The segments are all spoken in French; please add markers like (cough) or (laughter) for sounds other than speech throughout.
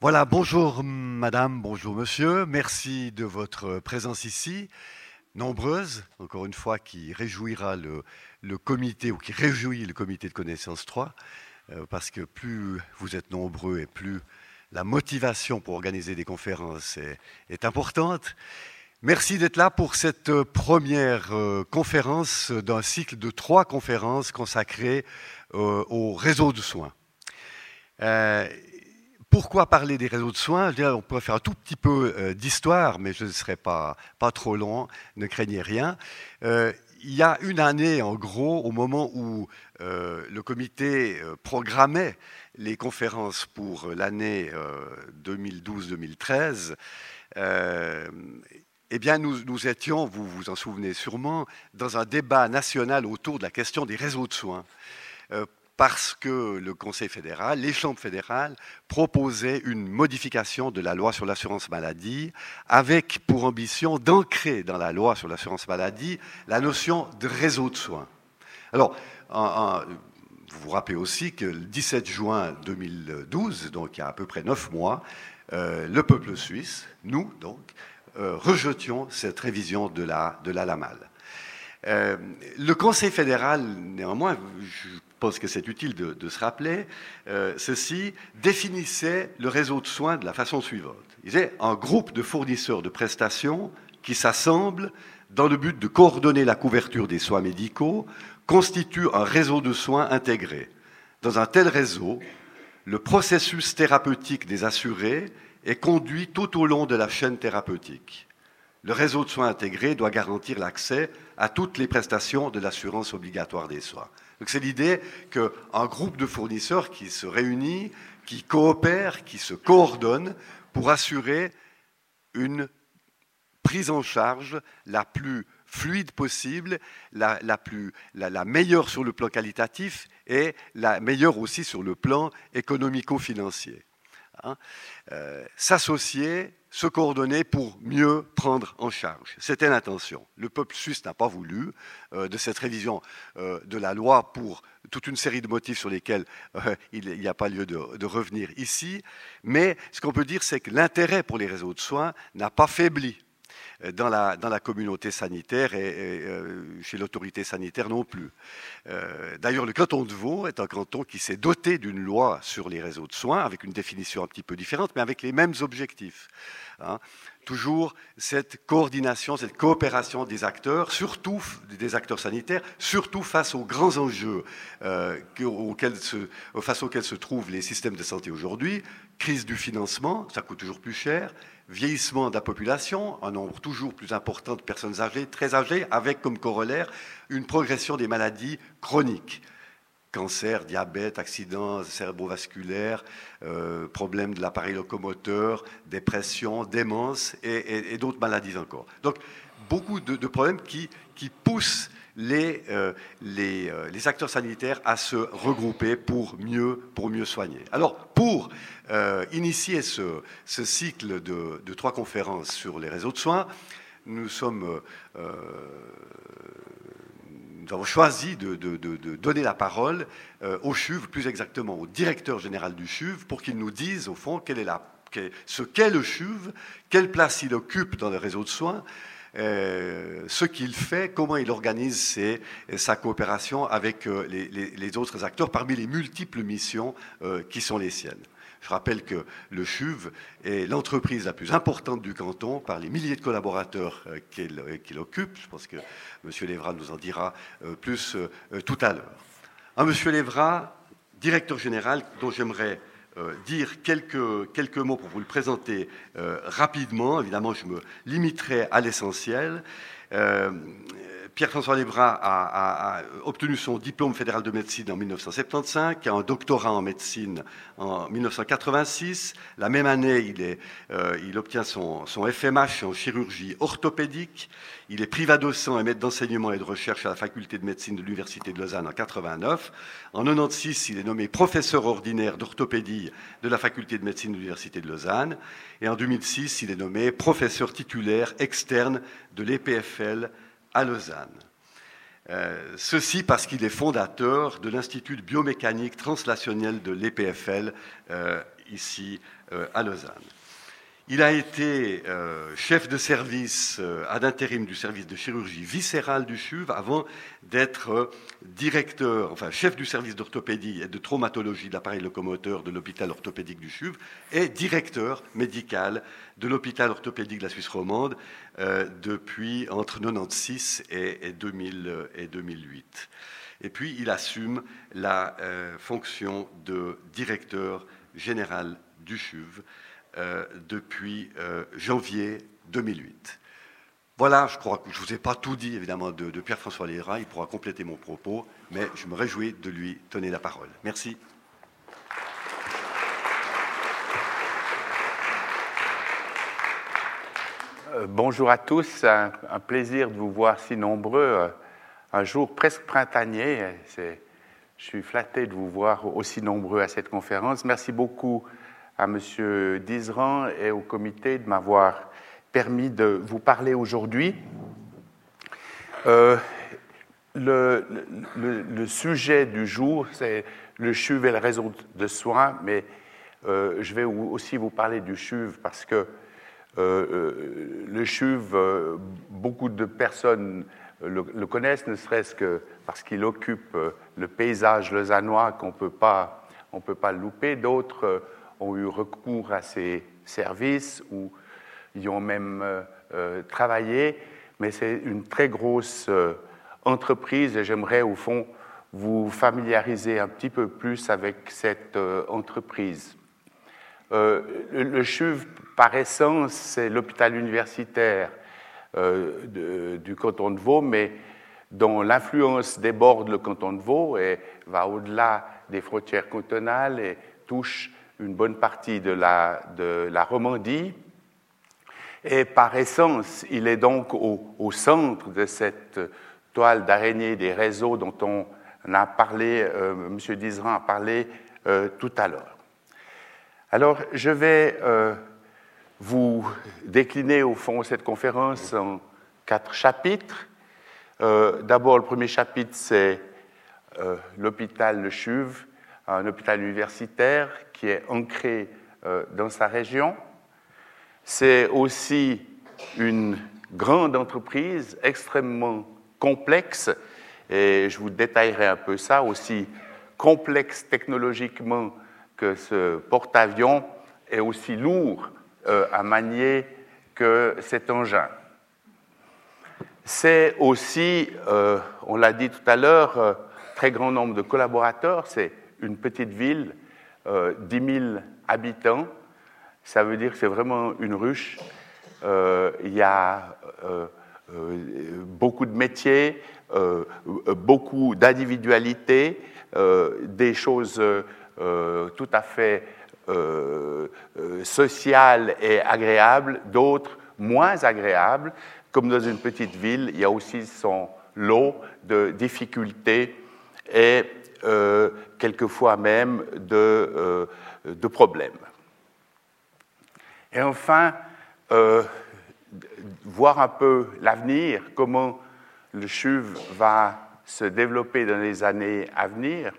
Voilà, bonjour madame, bonjour monsieur, merci de votre présence ici, nombreuse, encore une fois, qui réjouira le, comité, ou qui réjouit le comité de connaissance 3, euh, parce que plus vous êtes nombreux et plus la motivation pour organiser des conférences est, importante. Merci d'être là pour cette première euh, conférence d'un cycle de trois conférences consacrées euh, au réseau de soins. Pourquoi parler des réseaux de soins? On pourrait faire un tout petit peu euh, d'histoire, mais je ne serai pas, pas trop long, ne craignez rien. Euh, il y a une année, en gros, au moment où euh, le comité programmait les conférences pour l'année 2012-2013, eh bien, nous, nous, étions, vous vous en souvenez sûrement, dans un débat national autour de la question des réseaux de soins parce que le Conseil fédéral, les chambres fédérales proposaient une modification de la loi sur l'assurance maladie avec pour ambition d'ancrer dans la loi sur l'assurance maladie la notion de réseau de soins. Alors, vous vous rappelez aussi que le 17 juin 2012, donc il y a à peu près neuf mois, euh, le peuple suisse, nous donc, euh, rejetions cette révision de la, de la LAMAL. Euh, le Conseil fédéral, néanmoins, je pense que c'est utile de, se rappeler, euh, ceci définissait le réseau de soins de la façon suivante. Il disait un groupe de fournisseurs de prestations qui s'assemblent dans le but de coordonner la couverture des soins médicaux constitue un réseau de soins intégré. Dans un tel réseau, le processus thérapeutique des assurés est conduit tout au long de la chaîne thérapeutique. Le réseau de soins intégré doit garantir l'accès à toutes les prestations de l'assurance obligatoire des soins. Donc c'est l'idée qu'un groupe de fournisseurs qui se réunit, qui coopère, qui se coordonne pour assurer une prise en charge la plus fluide possible, la, meilleure sur le plan qualitatif et la meilleure aussi sur le plan économico-financier. Hein. Euh, s'associer se coordonner pour mieux prendre en charge. C'était l'intention. Le peuple suisse n'a pas voulu euh, de cette révision euh, de la loi pour toute une série de motifs sur lesquels euh, il n'y a pas lieu de, de, revenir ici. Mais ce qu'on peut dire, c'est que l'intérêt pour les réseaux de soins n'a pas faibli dans la, dans la communauté sanitaire et, euh, chez l'autorité sanitaire non plus. Euh, d'ailleurs, le canton de Vaud est un canton qui s'est doté d'une loi sur les réseaux de soins, avec une définition un petit peu différente, mais avec les mêmes objectifs. Hein. Toujours cette coordination, cette coopération des acteurs, surtout des acteurs sanitaires, surtout face aux grands enjeux euh, auxquels se, face auxquels se trouvent les systèmes de santé aujourd'hui, crise du financement, ça coûte toujours plus cher, vieillissement de la population, un nombre toujours plus important de personnes âgées, très âgées, avec comme corollaire une progression des maladies chroniques. Cancer, diabète, accidents cérébrovasculaires, euh, problèmes de l'appareil locomoteur, dépression, démence et, d'autres maladies encore. Donc, beaucoup de, problèmes qui, poussent les, euh, euh, les, acteurs sanitaires à se regrouper pour mieux, pour mieux soigner. Alors, pour euh, initier ce, cycle de, trois conférences sur les réseaux de soins, nous sommes nous avons choisi de, donner la parole au CHUV, plus exactement au directeur général du CHUV, pour qu'il nous dise, au fond, est ce qu'est le CHUV, quelle place il occupe dans le réseau de soins, euh, ce qu'il fait, comment il organise sa coopération avec euh, les, autres acteurs parmi les multiples missions euh, qui sont les siennes. Je rappelle que le CHUV est l'entreprise la plus importante du canton par les milliers de collaborateurs qu'il occupe. Je pense que M. Lévra nous en dira plus tout à l'heure. Un M. Lévra, directeur général, dont j'aimerais euh, dire quelques, mots pour vous le présenter euh, rapidement. Évidemment, je me limiterai à l'essentiel. Euh, Pierre-François Lebras a, obtenu son diplôme fédéral de médecine en 1975, a un doctorat en médecine en 1986. La même année, il, euh, obtient son, FMH en chirurgie orthopédique. Il est privat-docent et maître d'enseignement et de recherche à la faculté de médecine de l'Université de Lausanne en 89. En 96, il est nommé professeur ordinaire d'orthopédie de la faculté de médecine de l'Université de Lausanne. Et en 2006, il est nommé professeur titulaire externe de l'EPFL à Lausanne. Euh, ceci parce qu'il est fondateur de l'Institut de biomécanique translationnelle de l'EPFL euh, ici à Lausanne. Il a été euh, chef de service euh, ad intérim du service de chirurgie viscérale du CHUV avant d'être euh, directeur, enfin chef du service d'orthopédie et de traumatologie de l'appareil locomoteur de l'hôpital orthopédique du CHUV et directeur médical de l'hôpital orthopédique de la Suisse romande depuis entre 1996 et, 2008. Et puis il assume la fonction de directeur général du CHUV euh, depuis euh, janvier 2008. Voilà, je crois que je ne vous ai pas tout dit, évidemment, de, Pierre-François Léra. Il pourra compléter mon propos, mais je me réjouis de lui donner la parole. Merci. Euh, bonjour à tous, un, un, plaisir de vous voir si nombreux. Un jour presque printanier, je suis flatté de vous voir aussi nombreux à cette conférence. Merci beaucoup à M. Dizran et au comité de m'avoir permis de vous parler aujourd'hui. Euh, le, sujet du jour, c'est le CHUV et le réseau de soins, mais euh, je vais aussi vous parler du CHUV parce que euh, le CHUV, beaucoup de personnes le, le connaissent, ne serait-ce que parce qu'il occupe le paysage lausannois qu'on ne peut pas louper. D'autres ont eu recours à ces services ou y ont même euh, euh, travaillé, mais c'est une très grosse euh, entreprise et j'aimerais au fond vous familiariser un petit peu plus avec cette entreprise. le, CHUV, par essence, c'est l'hôpital universitaire du canton de Vaud, mais dont l'influence déborde le canton de Vaud et va au-delà des frontières cantonales et touche une bonne partie de la, de la Romandie. Et par essence, il est donc au, centre de cette toile d'araignée des réseaux dont on a parlé, euh, M. Dizran a parlé euh, tout à l'heure. Alors, je vais euh, vous décliner au fond cette conférence en quatre chapitres. D'abord, le premier chapitre, c'est l'hôpital Le Chuve, un hôpital universitaire qui est ancré euh, dans sa région. C'est aussi une grande entreprise extrêmement complexe, et je vous détaillerai un peu ça, aussi complexe technologiquement que ce porte-avions est aussi lourd euh, à manier que cet engin. C'est aussi, euh, on l'a dit tout à l'heure, très grand nombre de collaborateurs, c'est une petite ville 10 euh, 000 habitants, ça veut dire que c'est vraiment une ruche. Euh, il y a euh, beaucoup de métiers, beaucoup d'individualités, des choses tout à fait sociales et agréables, d'autres moins agréables. Comme dans une petite ville, il y a aussi son lot de difficultés et euh, quelquefois même de, euh, problèmes. Et enfin, euh, voir un peu l'avenir, comment le CHUV va se développer dans les années à venir.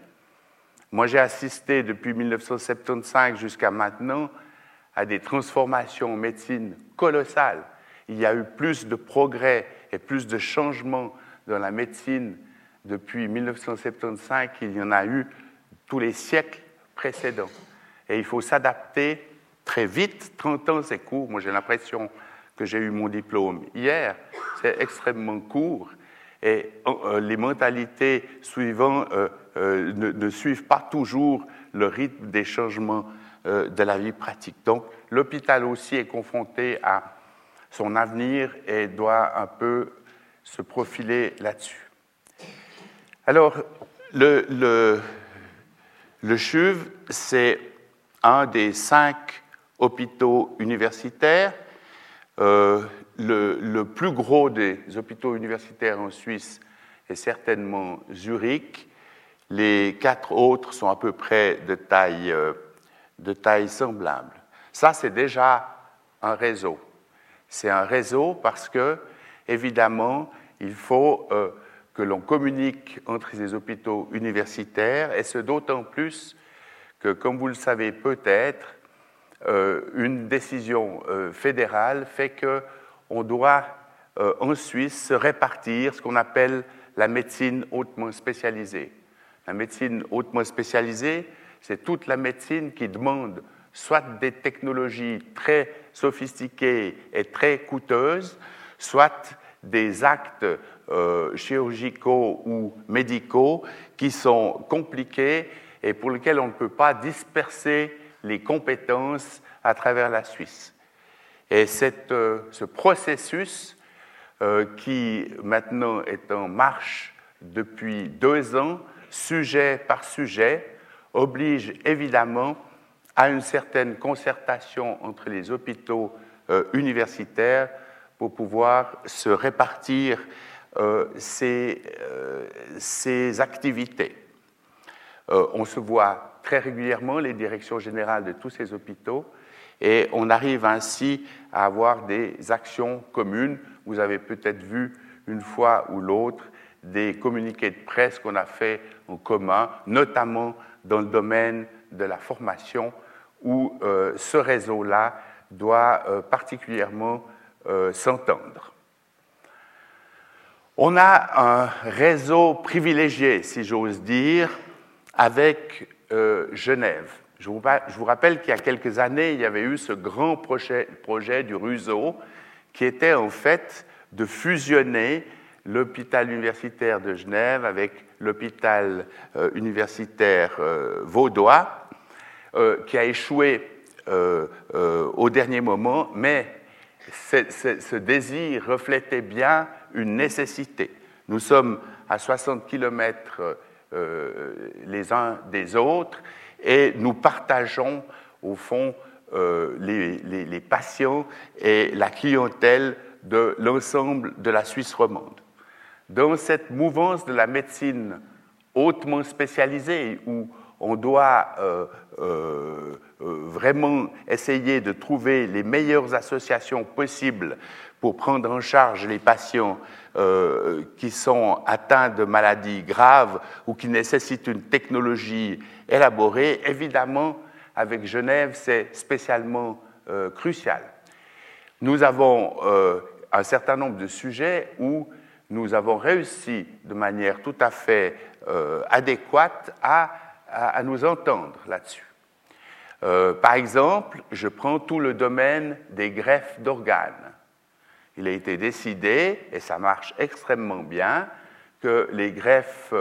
Moi, j'ai assisté depuis 1975 jusqu'à maintenant à des transformations en médecine colossales. Il y a eu plus de progrès et plus de changements dans la médecine depuis 1975 qu'il y en a eu tous les siècles précédents. Et il faut s'adapter très vite. 30 ans, c'est court. Moi, j'ai l'impression que j'ai eu mon diplôme hier. C'est extrêmement court. Et euh, les mentalités suivantes euh, euh, ne, suivent pas toujours le rythme des changements de la vie pratique. Donc, l'hôpital aussi est confronté à son avenir et doit un peu se profiler là-dessus. Alors, le, CHUV, c'est un des cinq hôpitaux universitaires. Euh, le, plus gros des hôpitaux universitaires en Suisse est certainement Zurich. Les quatre autres sont à peu près de taille, euh, semblable. Ça, c'est déjà un réseau. C'est un réseau parce que, évidemment, il faut euh, que l'on communique entre ces hôpitaux universitaires, et ce d'autant plus que, comme vous le savez peut-être, une décision fédérale fait qu'on doit en Suisse se répartir ce qu'on appelle la médecine hautement spécialisée. La médecine hautement spécialisée, c'est toute la médecine qui demande soit des technologies très sophistiquées et très coûteuses, soit des actes euh, chirurgicaux ou médicaux qui sont compliqués et pour lesquels on ne peut pas disperser les compétences à travers la Suisse. Et euh, ce processus euh, qui maintenant est en marche depuis deux ans, sujet par sujet, oblige évidemment à une certaine concertation entre les hôpitaux universitaires pour pouvoir se répartir euh, ces, euh, ces, activités. on se voit très régulièrement, les directions générales de tous ces hôpitaux, et on arrive ainsi à avoir des actions communes. Vous avez peut-être vu une fois ou l'autre des communiqués de presse qu'on a fait en commun, notamment dans le domaine de la formation, où euh, ce réseau-là doit euh, particulièrement euh, s'entendre. On a un réseau privilégié, si j'ose dire, avec Genève. Je vous, rappelle qu'il y a quelques années, il y avait eu ce grand projet, du RUSO, qui était en fait de fusionner l'hôpital universitaire de Genève avec l'hôpital euh, universitaire euh, vaudois, euh, qui a échoué au dernier moment, mais ce désir reflétait bien une nécessité. Nous sommes à 60 kilomètres les uns des autres et nous partageons au fond les, les patients et la clientèle de l'ensemble de la Suisse romande dans cette mouvance de la médecine hautement spécialisée où on doit euh, euh, euh, vraiment essayer de trouver les meilleures associations possibles pour prendre en charge les patients qui sont atteints de maladies graves ou qui nécessitent une technologie élaborée, évidemment, avec Genève, c'est spécialement crucial. Nous avons un certain nombre de sujets où nous avons réussi de manière tout à fait adéquate à, nous entendre là-dessus. Euh, par exemple, je prends tout le domaine des greffes d'organes. Il a été décidé, et ça marche extrêmement bien, que les greffes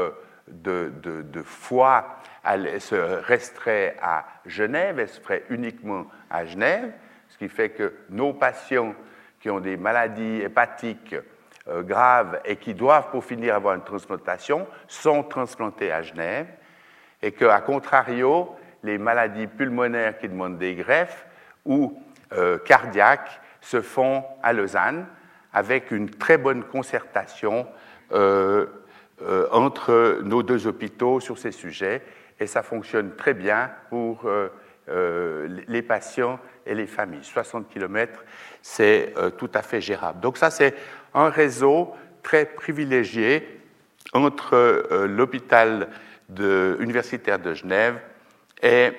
de, foie se resteraient à Genève, elles se feraient uniquement à Genève, ce qui fait que nos patients qui ont des maladies hépatiques euh, graves et qui doivent pour finir avoir une transplantation sont transplantés à Genève et qu'à contrario, les maladies pulmonaires qui demandent des greffes ou euh, cardiaques se font à Lausanne avec une très bonne concertation euh, entre nos deux hôpitaux sur ces sujets et ça fonctionne très bien pour les patients et les familles. 60 km, c'est tout à fait gérable. Donc ça, c'est un réseau très privilégié entre euh, l'hôpital universitaire de Genève et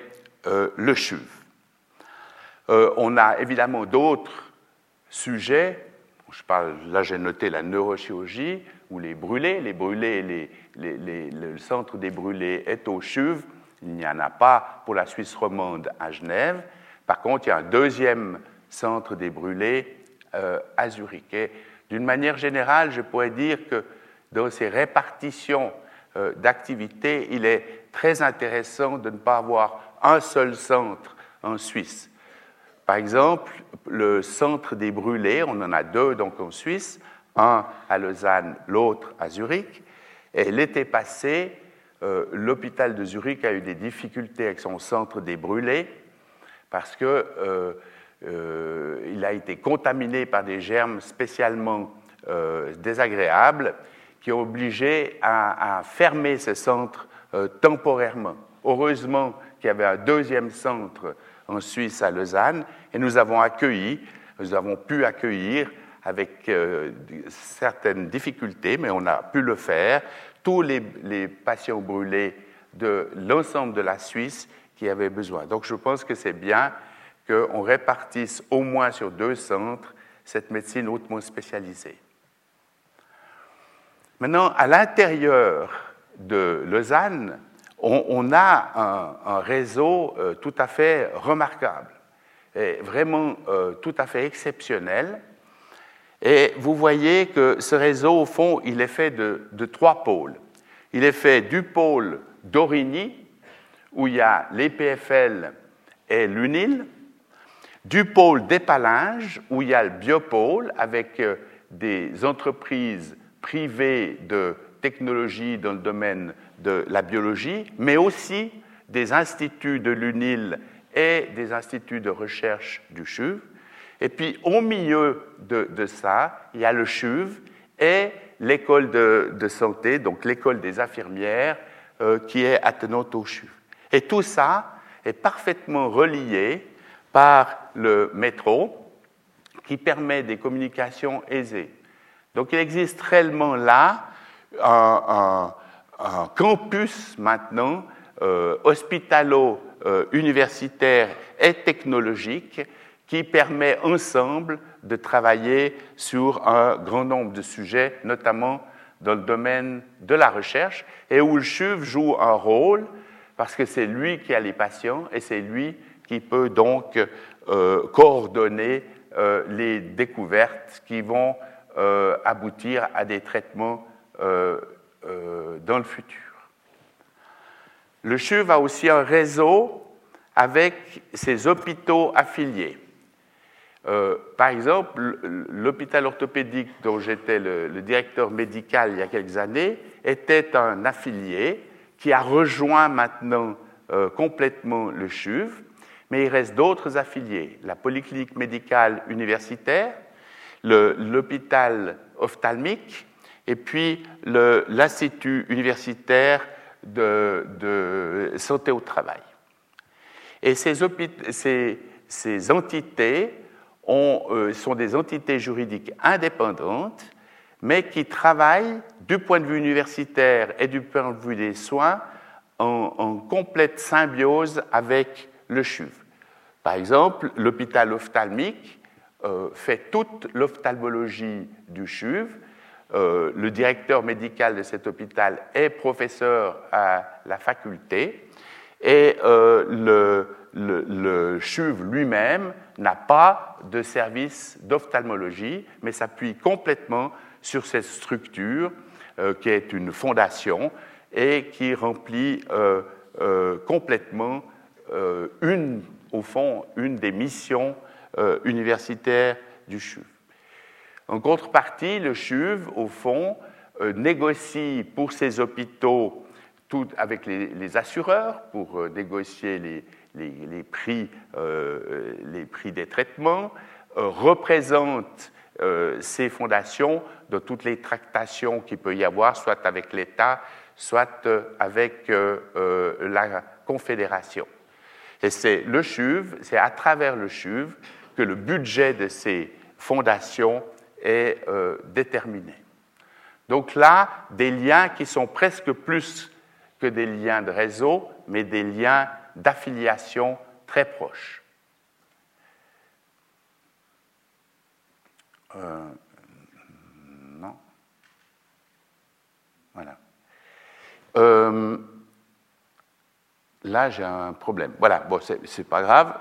euh, le CHUV. Euh, on a évidemment d'autres sujets. Là, j'ai noté la neurochirurgie ou les brûlés. Les brûlés, le centre des brûlés est au CHUV. Il n'y en a pas pour la Suisse romande à Genève. Par contre, il y a un deuxième centre des brûlés à Zurich. D'une manière générale, je pourrais dire que dans ces répartitions euh, d'activités, il est très intéressant de ne pas avoir un seul centre en Suisse. Par exemple, le centre des brûlés, on en a deux donc en Suisse, un à Lausanne, l'autre à Zurich. Et l'été passé, euh, l'hôpital de Zurich a eu des difficultés avec son centre des brûlés parce que euh, euh, a été contaminé par des germes spécialement désagréables qui ont obligé à, fermer ce centre euh, temporairement. Heureusement qu'il y avait un deuxième centre en Suisse à Lausanne et nous avons accueilli, nous avons pu accueillir avec certaines difficultés, mais on a pu le faire, tous les, les patients brûlés de l'ensemble de la Suisse qui avaient besoin. Donc je pense que c'est bien qu'on répartisse au moins sur deux centres cette médecine hautement spécialisée. Maintenant, à l'intérieur de Lausanne, on, a un, réseau euh, tout à fait remarquable, vraiment euh, tout à fait exceptionnel. Et vous voyez que ce réseau, au fond, il est fait de, de trois pôles. Il est fait du pôle d'Origny, où il y a l'EPFL et l'UNIL, du pôle d'Épalinges, où il y a le biopôle, avec euh, des entreprises privées de technologie dans le domaine de la biologie, mais aussi des instituts de l'UNIL et des instituts de recherche du CHUV. Et puis au milieu de, ça, il y a le CHUV et l'école de, santé, donc l'école des infirmières, euh, qui est attenante au CHUV. Et tout ça est parfaitement relié par le métro qui permet des communications aisées. Donc il existe réellement là un, campus maintenant euh, hospitalo-universitaire et technologique qui permet ensemble de travailler sur un grand nombre de sujets, notamment dans le domaine de la recherche, et où le CHUV joue un rôle parce que c'est lui qui a les patients et c'est lui qui peut donc euh, coordonner euh, les découvertes qui vont euh, aboutir à des traitements dans le futur. Le CHUV a aussi un réseau avec ses hôpitaux affiliés. par exemple, l'hôpital orthopédique dont j'étais le, directeur médical il y a quelques années était un affilié qui a rejoint maintenant euh, complètement le CHUV, mais il reste d'autres affiliés, la polyclinique médicale universitaire, l'hôpital ophtalmique et puis l'Institut universitaire de, santé au travail. Et ces, entités euh, sont des entités juridiques indépendantes mais qui travaillent du point de vue universitaire et du point de vue des soins en, complète symbiose avec le CHUV. Par exemple, l'hôpital ophtalmique fait toute l'ophtalmologie du CHUV. Euh, le directeur médical de cet hôpital est professeur à la faculté et euh, le, le, CHUV lui-même n'a pas de service d'ophtalmologie, mais s'appuie complètement sur cette structure euh, qui est une fondation et qui remplit euh, euh, complètement une, au fond, une des missions universitaires du CHUV. En contrepartie, le CHUV, au fond, négocie pour ses hôpitaux tout avec les, assureurs pour négocier les, prix, les prix des traitements, représente ces fondations de toutes les tractations qu'il peut y avoir, soit avec l'État, soit euh, avec euh, euh, la Confédération. Et c'est le CHUV, c'est à travers le CHUV que le budget de ces fondations est déterminé. Donc là, des liens qui sont presque plus que des liens de réseau, mais des liens d'affiliation très proches. Voilà. Euh, là, j'ai un problème. Voilà, bon, c'est pas grave.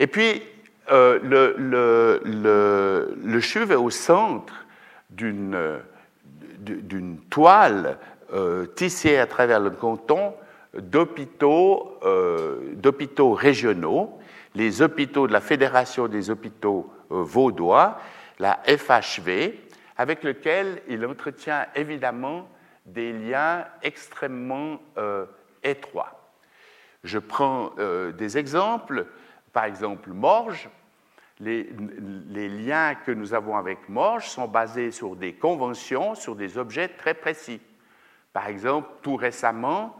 Et puis, euh, le, le, le, CHUV est au centre d'une toile euh, tissée à travers le canton d'hôpitaux régionaux, les hôpitaux de la Fédération des hôpitaux vaudois, la FHV, avec lequel il entretient évidemment des liens extrêmement euh, étroits. Je prends euh, des exemples, par exemple Morges. Les, liens que nous avons avec Morges sont basés sur des conventions, sur des objets très précis. Par exemple, tout récemment,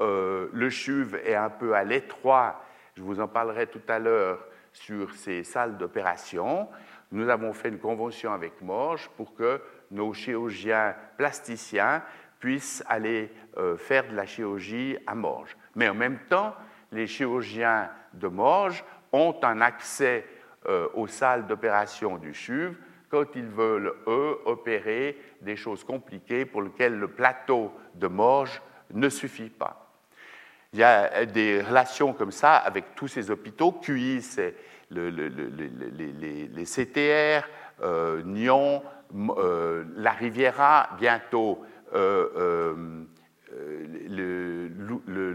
euh, le CHUV est un peu à l'étroit, je vous en parlerai tout à l'heure, sur ces salles d'opération. Nous avons fait une convention avec Morges pour que nos chirurgiens plasticiens puissent aller euh, faire de la chirurgie à Morges. Mais en même temps, les chirurgiens de Morges ont un accès euh, aux salles d'opération du CHUV quand ils veulent, eux, opérer des choses compliquées pour lesquelles le plateau de Morges ne suffit pas. Il y a des relations comme ça avec tous ces hôpitaux. QI, c'est les, CTR, euh, Nyon, euh, La Riviera, bientôt le,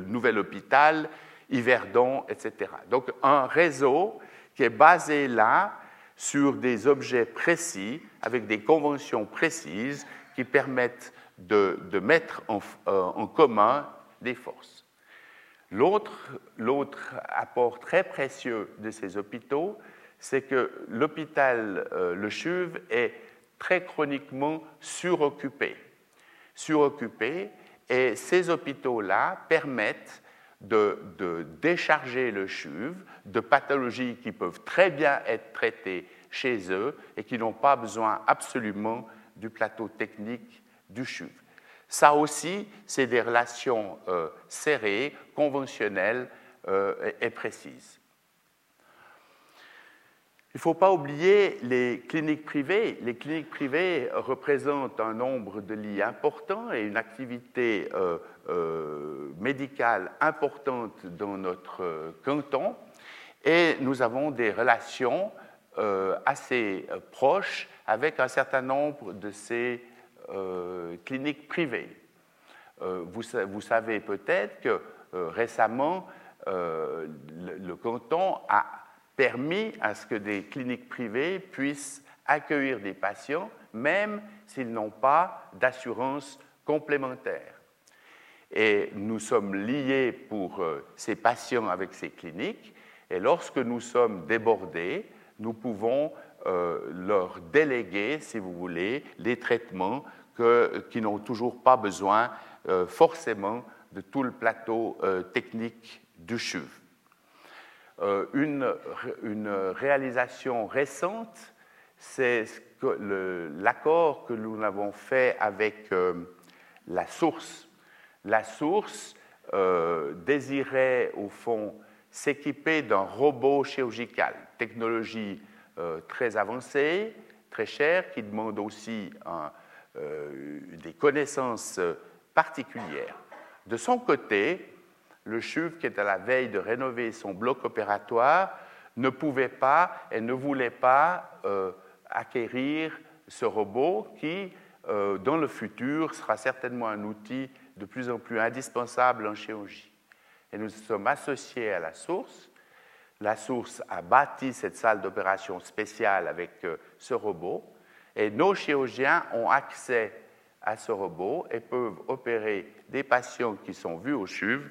nouvel hôpital, Yverdon, etc. Donc un réseau qui est basé là sur des objets précis, avec des conventions précises qui permettent de, mettre en, en commun des forces. L'autre apport très précieux de ces hôpitaux, c'est que l'hôpital euh, Le Chuve est très chroniquement suroccupé. Suroccupé, et ces hôpitaux-là permettent de, décharger le chuve de pathologies qui peuvent très bien être traitées chez eux et qui n'ont pas besoin absolument du plateau technique du chuve. Ça aussi, c'est des relations euh, serrées, conventionnelles euh, et, précises. Il ne faut pas oublier les cliniques privées. Les cliniques privées représentent un nombre de lits important et une activité euh, médicale importante dans notre canton. Et nous avons des relations assez proches avec un certain nombre de ces euh, cliniques privées. Euh, vous, savez peut-être que euh, récemment, le, canton a permis à ce que des cliniques privées puissent accueillir des patients, même s'ils n'ont pas d'assurance complémentaire. Et nous sommes liés pour ces patients avec ces cliniques, et lorsque nous sommes débordés, nous pouvons leur déléguer, si vous voulez, les traitements qui n'ont toujours pas besoin euh, forcément de tout le plateau euh, technique du CHUV. Euh, une, réalisation récente, c'est l'accord que nous avons fait avec la source. La source désirait au fond s'équiper d'un robot chirurgical, technologie très avancée, très chère, qui demande aussi euh, des connaissances particulières. De son côté, le CHUV, qui est à la veille de rénover son bloc opératoire, ne pouvait pas et ne voulait pas euh, acquérir ce robot qui, euh, dans le futur, sera certainement un outil de plus en plus indispensable en chirurgie. Et nous sommes associés à la source. La source a bâti cette salle d'opération spéciale avec ce robot. Et nos chirurgiens ont accès à ce robot et peuvent opérer des patients qui sont vus au CHUV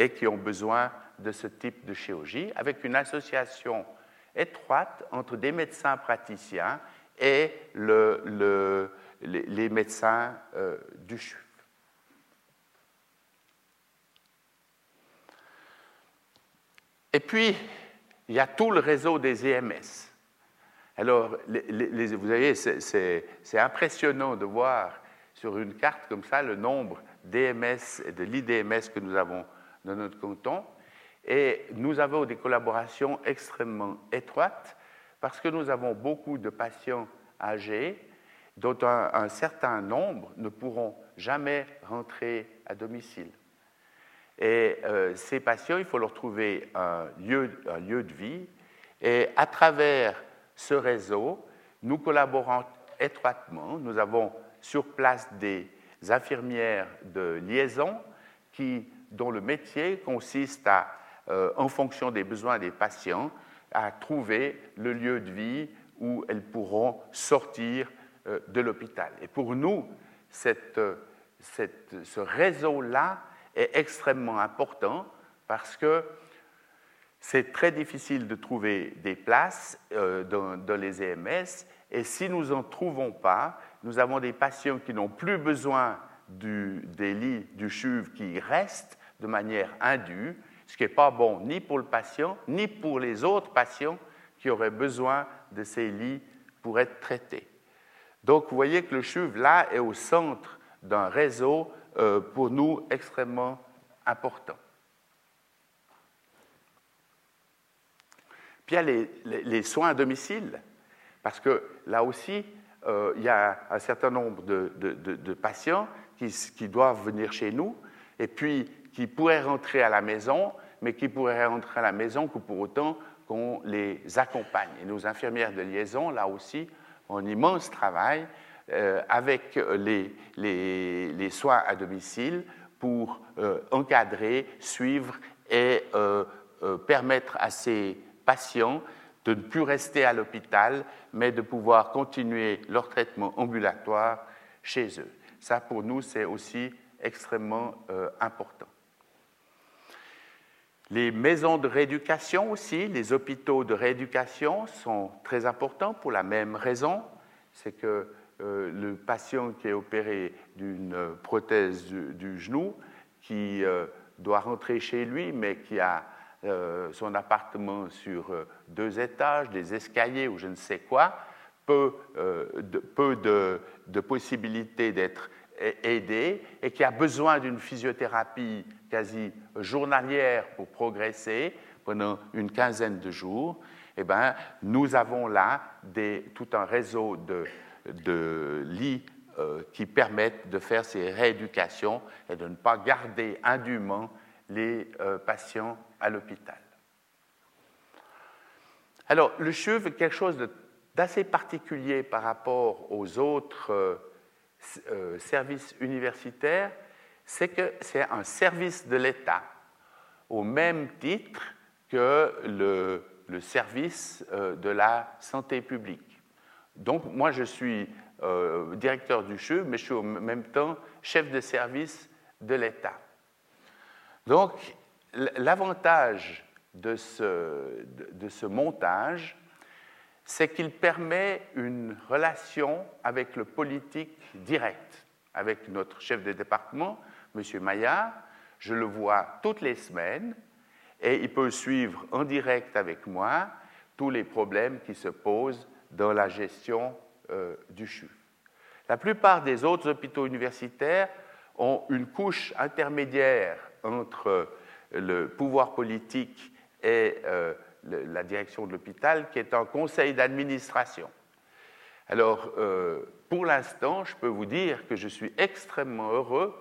et qui ont besoin de ce type de chirurgie, avec une association étroite entre des médecins praticiens et le, les, médecins euh, du CHUV. Et puis, il y a tout le réseau des EMS. Alors, vous voyez, c'est impressionnant de voir sur une carte comme ça le nombre d'EMS et de l'IDMS que nous avons dans notre canton. Et nous avons des collaborations extrêmement étroites parce que nous avons beaucoup de patients âgés dont un, certain nombre ne pourront jamais rentrer à domicile. Et euh, ces patients, il faut leur trouver un lieu, un lieu de vie. Et à travers ce réseau, nous collaborons étroitement. Nous avons sur place des infirmières de liaison qui, dont le métier consiste à, euh, en fonction des besoins des patients, à trouver le lieu de vie où elles pourront sortir euh, de l'hôpital. Et pour nous, cette, ce réseau-là est extrêmement important parce que c'est très difficile de trouver des places euh, dans, les EMS et si nous n'en trouvons pas, nous avons des patients qui n'ont plus besoin des lits du CHUV qui restent de manière indue, ce qui n'est pas bon ni pour le patient, ni pour les autres patients qui auraient besoin de ces lits pour être traités. Donc vous voyez que le CHUV, là, est au centre d'un réseau euh, pour nous extrêmement important. Puis il y a les, soins à domicile, parce que là aussi, euh, il y a un certain nombre de, patients qui, qui, doivent venir chez nous et puis qui pourraient rentrer à la maison, mais qui pourraient rentrer à la maison que pour autant qu'on les accompagne. Et nos infirmières de liaison, là aussi, ont un immense travail euh, avec les, soins à domicile pour euh, encadrer, suivre et euh, permettre à ces patients de ne plus rester à l'hôpital, mais de pouvoir continuer leur traitement ambulatoire chez eux. Ça, pour nous, c'est aussi extrêmement important. Les maisons de rééducation aussi, les hôpitaux de rééducation sont très importants pour la même raison, c'est que euh, le patient qui est opéré d'une prothèse du, genou, qui euh, doit rentrer chez lui, mais qui a euh, son appartement sur deux étages, des escaliers ou je ne sais quoi, peu, de, possibilités d'être aidé et qui a besoin d'une physiothérapie quasi journalière pour progresser pendant une quinzaine de jours, eh bien, nous avons là tout un réseau de, de lits euh, qui permettent de faire ces rééducations et de ne pas garder indûment les euh, patients à l'hôpital. Alors, le CHUV est quelque chose d'assez particulier par rapport aux autres euh, service universitaire, c'est que c'est un service de l'État, au même titre que le, service euh, de la santé publique. Donc, moi, je suis euh, directeur du CHU, mais je suis en même temps chef de service de l'État. Donc, l'avantage de ce montage, c'est qu'il permet une relation avec le politique direct, avec notre chef de département, M. Maillard. Je le vois toutes les semaines et il peut suivre en direct avec moi tous les problèmes qui se posent dans la gestion euh, du CHU. La plupart des autres hôpitaux universitaires ont une couche intermédiaire entre le pouvoir politique et euh, la direction de l'hôpital, qui est un conseil d'administration. Alors, euh, pour l'instant, je peux vous dire que je suis extrêmement heureux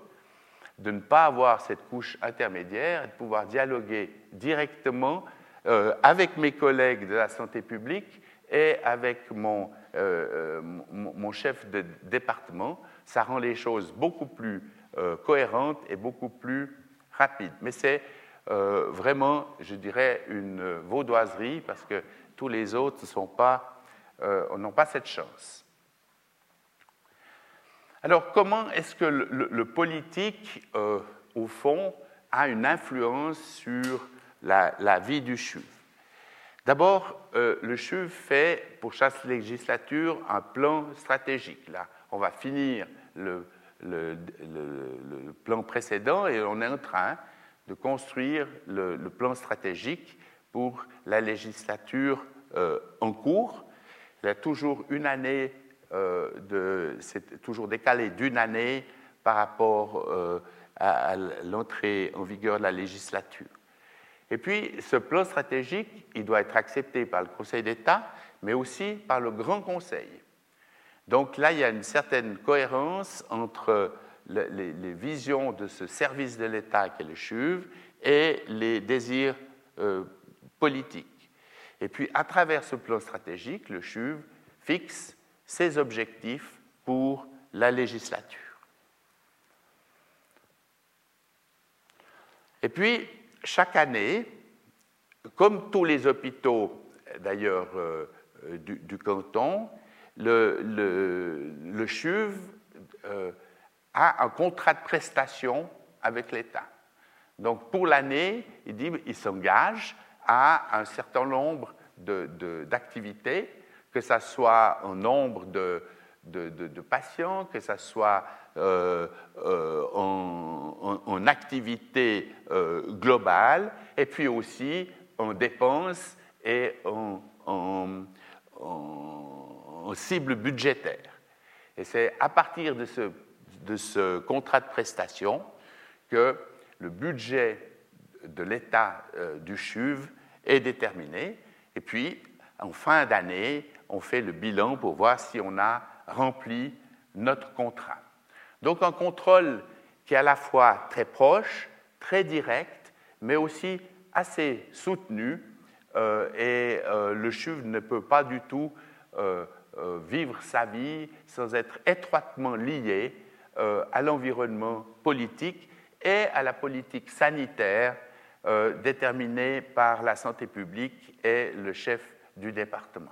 de ne pas avoir cette couche intermédiaire et de pouvoir dialoguer directement euh, avec mes collègues de la santé publique et avec mon, euh, mon, chef de département. Ça rend les choses beaucoup plus cohérentes et beaucoup plus rapides. Mais c'est euh, vraiment, je dirais, une vaudoiserie parce que tous les autres euh, n'ont pas, cette chance. Alors, comment est-ce que le, politique, euh, au fond, a une influence sur la, vie du CHUV D'abord, le CHUV fait pour chaque législature un plan stratégique. Là, on va finir le, plan précédent et on est en train de construire le, plan stratégique pour la législature euh, en cours. Il y a toujours une année, euh, de, c'est toujours décalé d'une année par rapport euh, à, l'entrée en vigueur de la législature. Et puis, ce plan stratégique, il doit être accepté par le Conseil d'État, mais aussi par le Grand Conseil. Donc là, il y a une certaine cohérence entre les, visions de ce service de l'État qu'est le CHUV et les désirs euh, politiques. Et puis, à travers ce plan stratégique, le CHUV fixe ses objectifs pour la législature. Et puis, chaque année, comme tous les hôpitaux d'ailleurs euh, du, canton, le, CHUV euh, a un contrat de prestation avec l'État. Donc pour l'année, il dit il s'engage à un certain nombre d'activités, que ce soit un nombre de, patients, que ce soit euh, euh, en, activité euh, globale, et puis aussi en dépenses et en, en cible budgétaire. Et c'est à partir de ce de ce contrat de prestation que le budget de l'État euh, du CHUV est déterminé Et puis, en fin d'année, on fait le bilan pour voir si on a rempli notre contrat. Donc un contrôle qui est à la fois très proche, très direct, mais aussi assez soutenu. Euh, et euh, le CHUV ne peut pas du tout vivre sa vie sans être étroitement lié à l'environnement politique et à la politique sanitaire déterminée par la santé publique et le chef du département.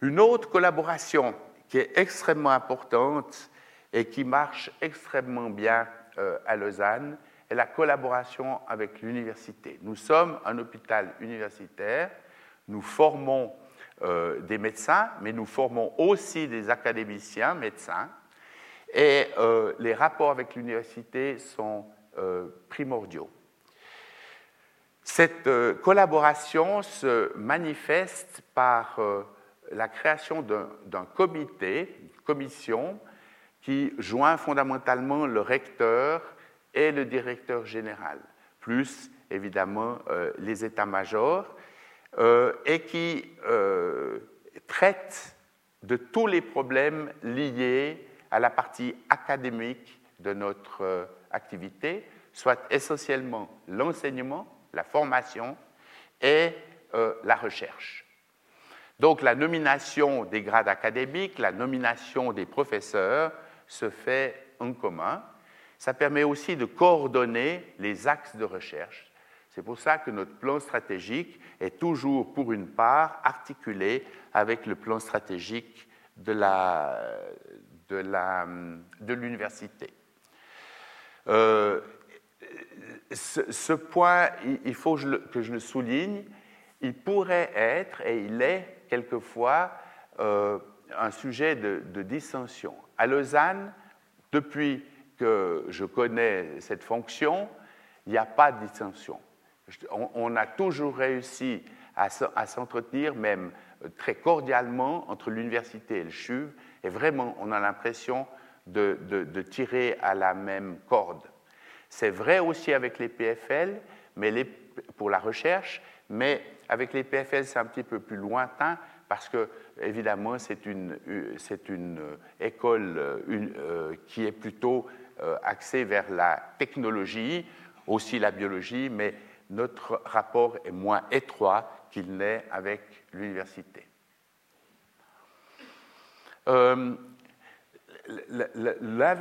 Une autre collaboration qui est extrêmement importante et qui marche extrêmement bien euh, à Lausanne est la collaboration avec l'université. Nous sommes un hôpital universitaire, nous formons euh, des médecins, mais nous formons aussi des académiciens médecins, et euh, les rapports avec l'université sont primordiaux. Cette collaboration se manifeste par la création d'un comité, une commission, qui joint fondamentalement le recteur et le directeur général, plus évidemment euh, les états-majors, euh, et qui euh, traite de tous les problèmes liés à la partie académique de notre activité, soit essentiellement l'enseignement, la formation et la recherche. Donc la nomination des grades académiques, la nomination des professeurs se fait en commun. Ça permet aussi de coordonner les axes de recherche. C'est pour ça que notre plan stratégique est toujours, pour une part, articulé avec le plan stratégique de l'université. Euh, ce, point, il, faut que je le souligne, il pourrait être, et il est quelquefois euh, un sujet de, dissension. À Lausanne, depuis que je connais cette fonction, il n'y a pas de dissension. On, a toujours réussi à, s'entretenir, même très cordialement, entre l'université et le CHUV, et vraiment, on a l'impression de, tirer à la même corde. C'est vrai aussi avec les PFL, mais pour la recherche, mais avec les PFL, c'est un petit peu plus lointain parce que, évidemment, c'est une, une, école euh, qui est plutôt euh, axée vers la technologie, aussi la biologie, mais notre rapport est moins étroit qu'il n'est avec l'université. Euh, la,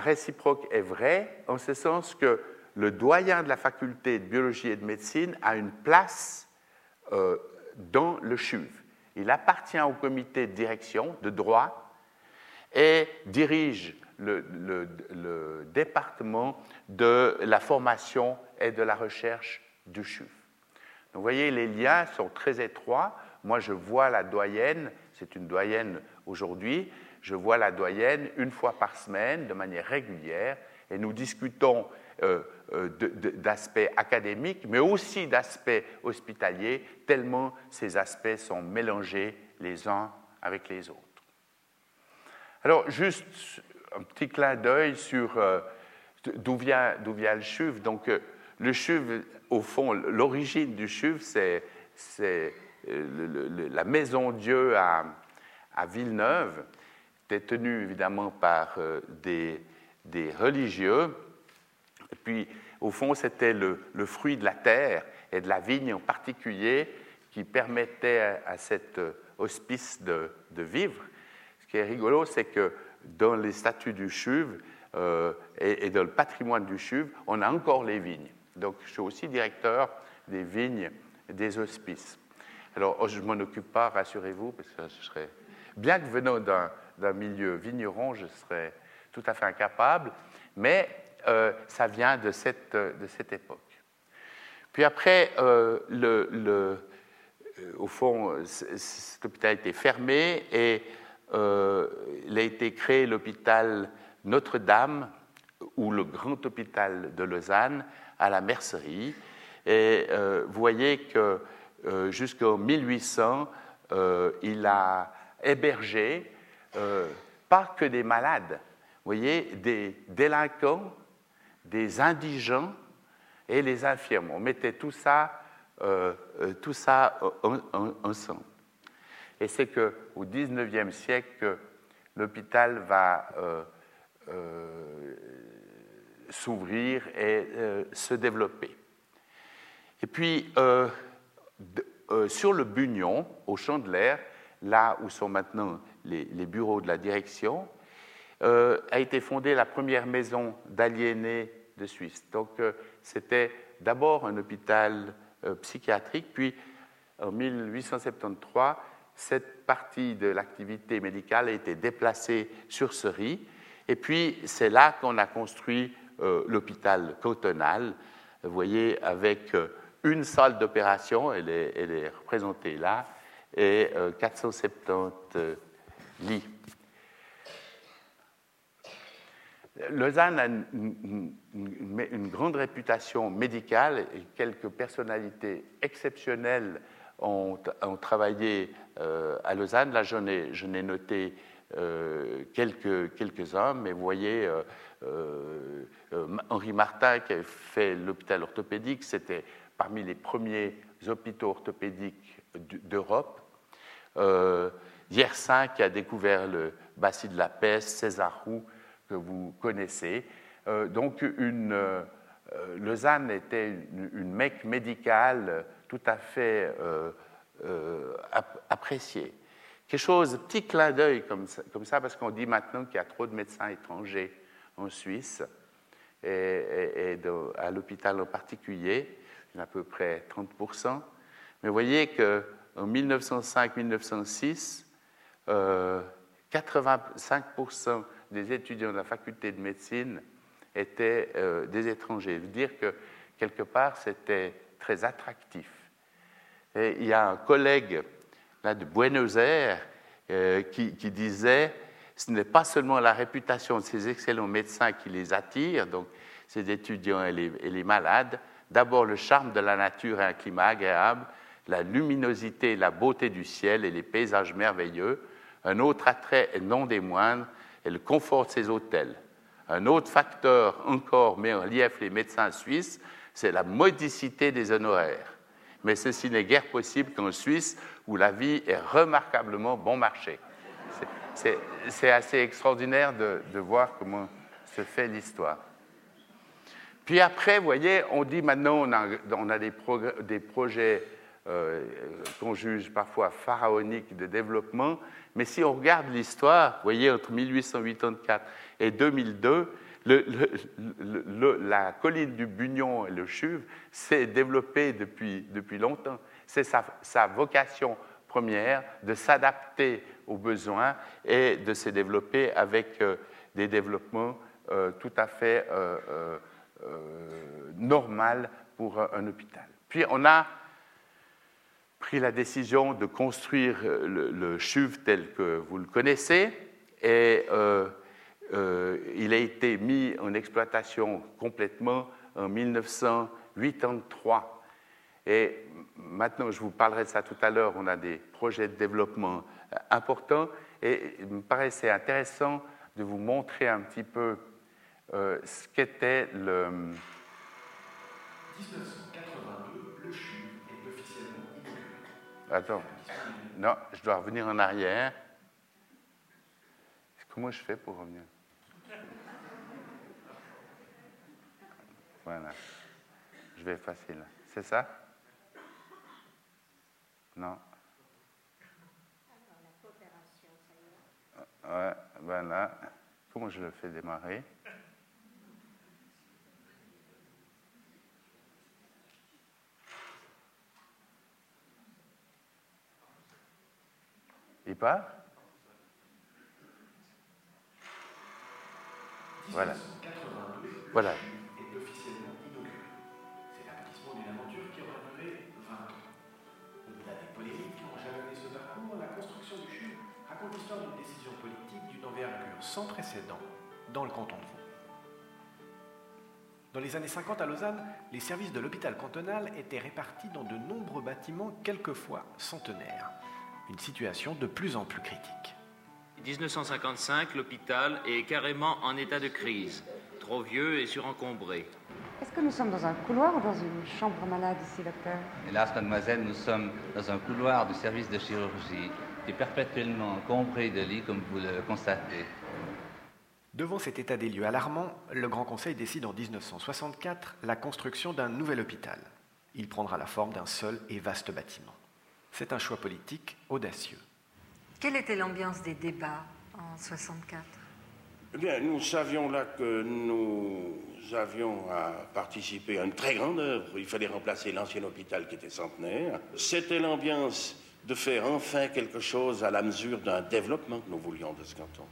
réciproque est vraie en ce sens que le doyen de la faculté de biologie et de médecine a une place euh, dans le CHUV. Il appartient au comité de direction de droit et dirige le, le département de la formation et de la recherche du CHUV. Donc, vous voyez, les liens sont très étroits. Moi, je vois la doyenne, c'est une doyenne aujourd'hui, je vois la doyenne une fois par semaine de manière régulière et nous discutons euh, euh, d'aspects académiques, mais aussi d'aspects hospitaliers, tellement ces aspects sont mélangés les uns avec les autres. Alors, juste un petit clin d'œil sur euh, d'où vient, le CHUV. Donc, le CHUV, au fond, l'origine du CHUV, c'est la Maison Dieu à, Villeneuve, détenue évidemment par des, des religieux et puis, au fond, c'était le, fruit de la terre et de la vigne en particulier qui permettait à, cet euh, hospice de, vivre. Ce qui est rigolo, c'est que dans les statuts du CHUV euh, et, dans le patrimoine du CHUV, on a encore les vignes. Donc, je suis aussi directeur des vignes et des hospices. Alors, oh, je ne m'en occupe pas, rassurez-vous, parce que je serais, bien que venant d'un milieu vigneron, je serais tout à fait incapable, mais euh, ça vient de cette, époque. Puis après, euh, euh, au fond, cet hôpital a été fermé et il a été créé l'hôpital Notre-Dame ou le grand hôpital de Lausanne à la mercerie. Et vous voyez que jusqu'en 1800, il a hébergé pas que des malades, voyez, des délinquants des indigents et les infirmes. On mettait tout ça tout ça ensemble. Et c'est qu'au XIXe siècle, l'hôpital va s'ouvrir et se développer. Et puis, sur le Bugnon, au Champ de l'Air, là où sont maintenant les, bureaux de la direction, euh, a été fondée la première maison d'aliénés de Suisse. Donc euh, c'était d'abord un hôpital euh, psychiatrique, puis en 1873, cette partie de l'activité médicale a été déplacée sur Ceris, et puis c'est là qu'on a construit l'hôpital cantonal, vous voyez, avec une salle d'opération, elle est représentée là, et 470 euh, lits. Lausanne a une, grande réputation médicale et quelques personnalités exceptionnelles ont, travaillé euh, à Lausanne. Là, j'en ai, noté euh, quelques, hommes, mais vous voyez, Henri Martin qui a fait l'hôpital orthopédique, c'était parmi les premiers hôpitaux orthopédiques d'Europe. Euh, Yersin qui a découvert le bassin de la peste, César Roux que vous connaissez. Euh, donc une, euh, Lausanne était une, mecque médicale tout à fait appréciée. Quelque chose, petit clin d'œil comme ça, parce qu'on dit maintenant qu'il y a trop de médecins étrangers en Suisse et, à l'hôpital en particulier, à peu près 30%. Mais vous voyez que en 1905-1906, 85% des étudiants de la faculté de médecine étaient euh, des étrangers. Je veux dire que quelque part, c'était très attractif. Il y a un collègue là, de Buenos Aires euh, qui, disait ce n'est pas seulement la réputation de ces excellents médecins qui les attire, donc ces étudiants et les malades, d'abord le charme de la nature et un climat agréable, la luminosité la beauté du ciel et les paysages merveilleux. Un autre attrait, et non des moindres, est le confort de ces hôtels. Un autre facteur encore met en relief les médecins suisses, c'est la modicité des honoraires. Mais ceci n'est guère possible qu'en Suisse, où la vie est remarquablement bon marché. C'est assez extraordinaire de, voir comment se fait l'histoire. Puis après, vous voyez, on dit maintenant, on a, des, projets euh, qu'on juge parfois pharaonique de développement. Mais si on regarde l'histoire, vous voyez, entre 1884 et 2002, la colline du Bugnon et le Chuve s'est développée depuis, depuis longtemps. C'est sa, vocation première de s'adapter aux besoins et de se développer avec euh, des développements euh, tout à fait normal pour un hôpital. Puis on a pris la décision de construire euh, le, CHUV tel que vous le connaissez et euh, euh, il a été mis en exploitation complètement en 1983. Et maintenant, je vous parlerai de ça tout à l'heure, on a des projets de développement importants et il me paraissait intéressant de vous montrer un petit peu ce qu'était le... 1982, le CHUV Attends. Non, je dois revenir en arrière. Comment je fais pour revenir Voilà. Je vais facile. C'est ça? Non Ouais, voilà. Comment je le fais démarrer Il part Voilà. Voilà. est officiellement inauguré. C'est l'aboutissement d'une aventure qui aura duré 20 ans. Au-delà des polémiques qui ont jalonné ce parcours, la construction du CHU raconte l'histoire d'une décision politique d'une envergure sans précédent dans le canton de Vaud. Dans les années 50 à Lausanne, les services de l'hôpital cantonal étaient répartis dans de nombreux bâtiments quelquefois centenaires une situation de plus en plus critique. 1955, l'hôpital est carrément en état de crise, trop vieux et surencombré. Est-ce que nous sommes dans un couloir ou dans une chambre malade ici, docteur? Hélas, mademoiselle, nous sommes dans un couloir du service de chirurgie qui est perpétuellement encombré de lits, comme vous le constatez. Devant cet état des lieux alarmant, le Grand Conseil décide en 1964 la construction d'un nouvel hôpital. Il prendra la forme d'un seul et vaste bâtiment. C'est un choix politique audacieux. Quelle était l'ambiance des débats en 64 eh bien, nous savions là que nous avions à participer à une très grande œuvre. Il fallait remplacer l'ancien hôpital qui était centenaire. C'était l'ambiance de faire enfin quelque chose à la mesure d'un développement que nous voulions de ce canton.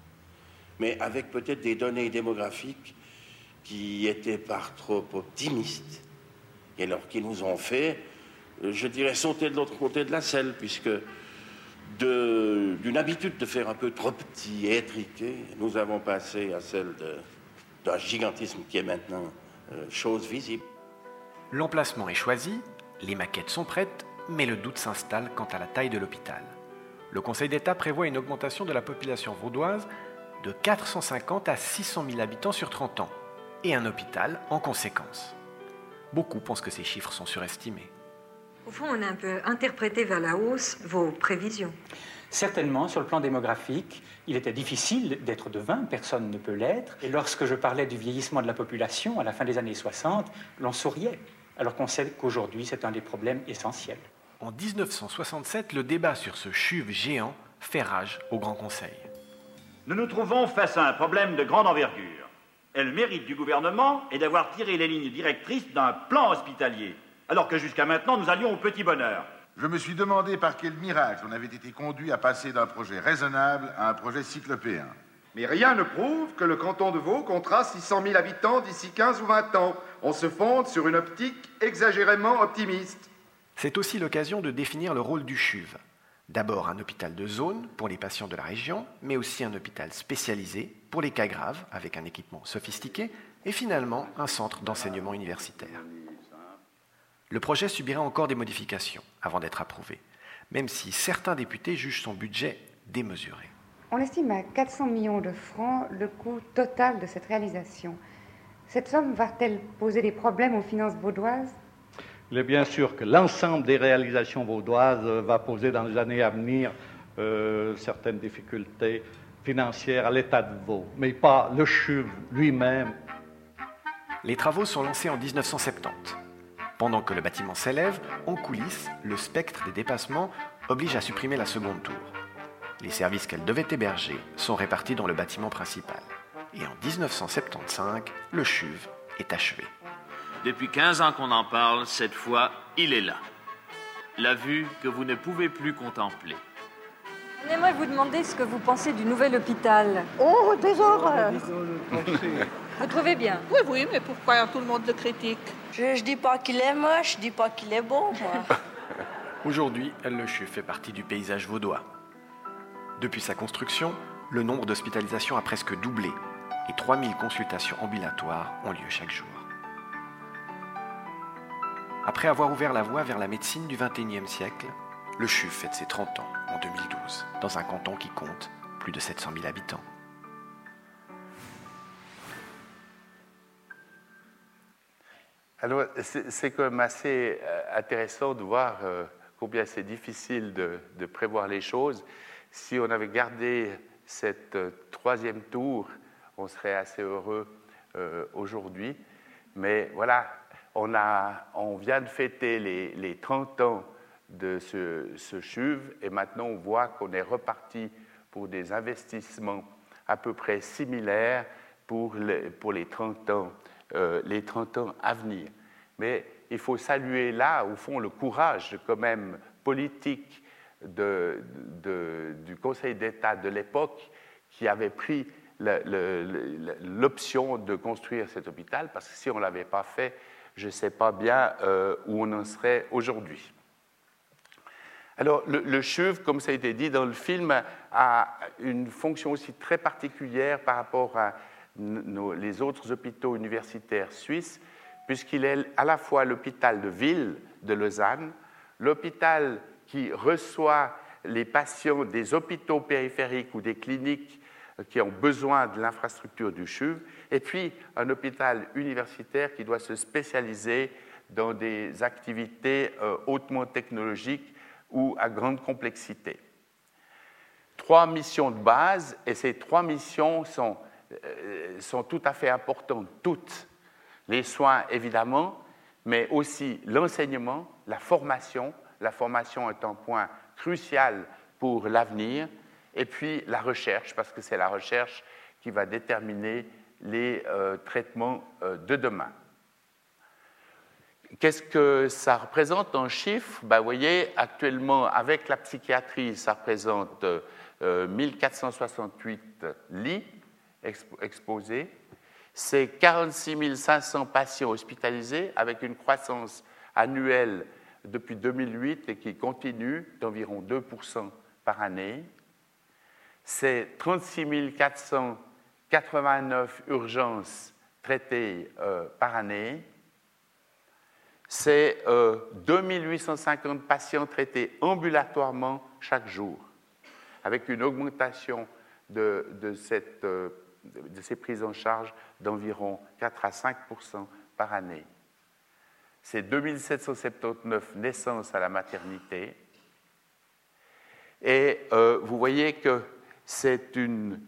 Mais avec peut-être des données démographiques qui étaient par trop optimistes et alors qui nous ont fait, je dirais, sauter de l'autre côté de la selle, puisque d'une habitude de faire un peu trop petit et étriqué, nous avons passé à celle d'un gigantisme qui est maintenant euh, chose visible. L'emplacement est choisi, les maquettes sont prêtes, mais le doute s'installe quant à la taille de l'hôpital. Le Conseil d'État prévoit une augmentation de la population vaudoise de 450 à 600 000 habitants sur 30 ans, et un hôpital en conséquence. Beaucoup pensent que ces chiffres sont surestimés. Au fond, on a un peu interprété vers la hausse vos prévisions. Certainement, sur le plan démographique, il était difficile d'être de 20, personne ne peut l'être. Et lorsque je parlais du vieillissement de la population à la fin des années 60, l'on souriait, alors qu'on sait qu'aujourd'hui c'est un des problèmes essentiels. En 1967, le débat sur ce chuve géant fait rage au Grand Conseil. Nous nous trouvons face à un problème de grande envergure. Et le mérite du gouvernement est d'avoir tiré les lignes directrices d'un plan hospitalier alors que jusqu'à maintenant nous allions au petit bonheur. Je me suis demandé par quel miracle on avait été conduit à passer d'un projet raisonnable à un projet cyclopéen. Mais rien ne prouve que le canton de Vaud comptera 600 000 habitants d'ici 15 ou 20 ans. On se fonde sur une optique exagérément optimiste. C'est aussi l'occasion de définir le rôle du CHUV. D'abord un hôpital de zone pour les patients de la région, mais aussi un hôpital spécialisé pour les cas graves avec un équipement sophistiqué, et finalement un centre d'enseignement universitaire. Le projet subirait encore des modifications avant d'être approuvé, même si certains députés jugent son budget démesuré. On estime à 400 millions de francs le coût total de cette réalisation. Cette somme va-t-elle poser des problèmes aux finances vaudoises? Il est bien sûr que l'ensemble des réalisations vaudoises va poser dans les années à venir euh, certaines difficultés financières à l'État de Vaud, mais pas le CHUV lui-même. Les travaux sont lancés en 1970. Pendant que le bâtiment s'élève, en coulisses, le spectre des dépassements oblige à supprimer la seconde tour. Les services qu'elle devait héberger sont répartis dans le bâtiment principal. Et en 1975, le CHUV est achevé. Depuis 15 ans qu'on en parle, cette fois, il est là. La vue que vous ne pouvez plus contempler. On aimerait vous demander ce que vous pensez du nouvel hôpital. Oh, des horreurs Vous trouvez bien Oui, oui, mais pourquoi tout le monde le critique? Je ne dis pas qu'il est moche, je dis pas qu'il est beau, moi. (laughs) Aujourd'hui, le CHU fait partie du paysage vaudois. Depuis sa construction, le nombre d'hospitalisations a presque doublé et 3000 consultations ambulatoires ont lieu chaque jour. Après avoir ouvert la voie vers la médecine du XXIe siècle, le CHU fête ses 30 ans en 2012, dans un canton qui compte plus de 700 000 habitants. Alors, c'est quand même assez euh, intéressant de voir euh, combien c'est difficile de, prévoir les choses. Si on avait gardé cette euh, troisième tour, on serait assez heureux aujourd'hui. Mais voilà, on, vient de fêter les, les 30 ans de ce, ce, CHUV et maintenant on voit qu'on est reparti pour des investissements à peu près similaires pour les 30 ans euh, les 30 ans à venir. Mais il faut saluer là, au fond, le courage quand même politique du Conseil d'État de l'époque qui avait pris l'option de construire cet hôpital, parce que si on ne l'avait pas fait, je ne sais pas bien euh, où on en serait aujourd'hui. Alors, le, le, CHUV, comme ça a été dit dans le film, a une fonction aussi très particulière par rapport à les autres hôpitaux universitaires suisses, puisqu'il est à la fois l'hôpital de ville de Lausanne, l'hôpital qui reçoit les patients des hôpitaux périphériques ou des cliniques qui ont besoin de l'infrastructure du CHUV, et puis un hôpital universitaire qui doit se spécialiser dans des activités euh, hautement technologiques ou à grande complexité. Trois missions de base, et ces trois missions sont, euh, sont tout à fait importantes, toutes. Les soins, évidemment, mais aussi l'enseignement, la formation. La formation est un point crucial pour l'avenir, et puis la recherche, parce que c'est la recherche qui va déterminer les euh, traitements euh, de demain. Qu'est-ce que ça représente en chiffres? Ben, Vous voyez, actuellement, avec la psychiatrie, ça représente 1468 euh, exposés. C'est 46 500 patients hospitalisés avec une croissance annuelle depuis 2008 et qui continue d'environ 2% par année. C'est 36 489 urgences traitées euh, par année. C'est euh, 2850 patients traités ambulatoirement chaque jour, avec une augmentation de, cette, euh, de ces prises en charge d'environ 4 à 5% par année. C'est 2779 naissances à la maternité. Et euh, vous voyez que c'est une,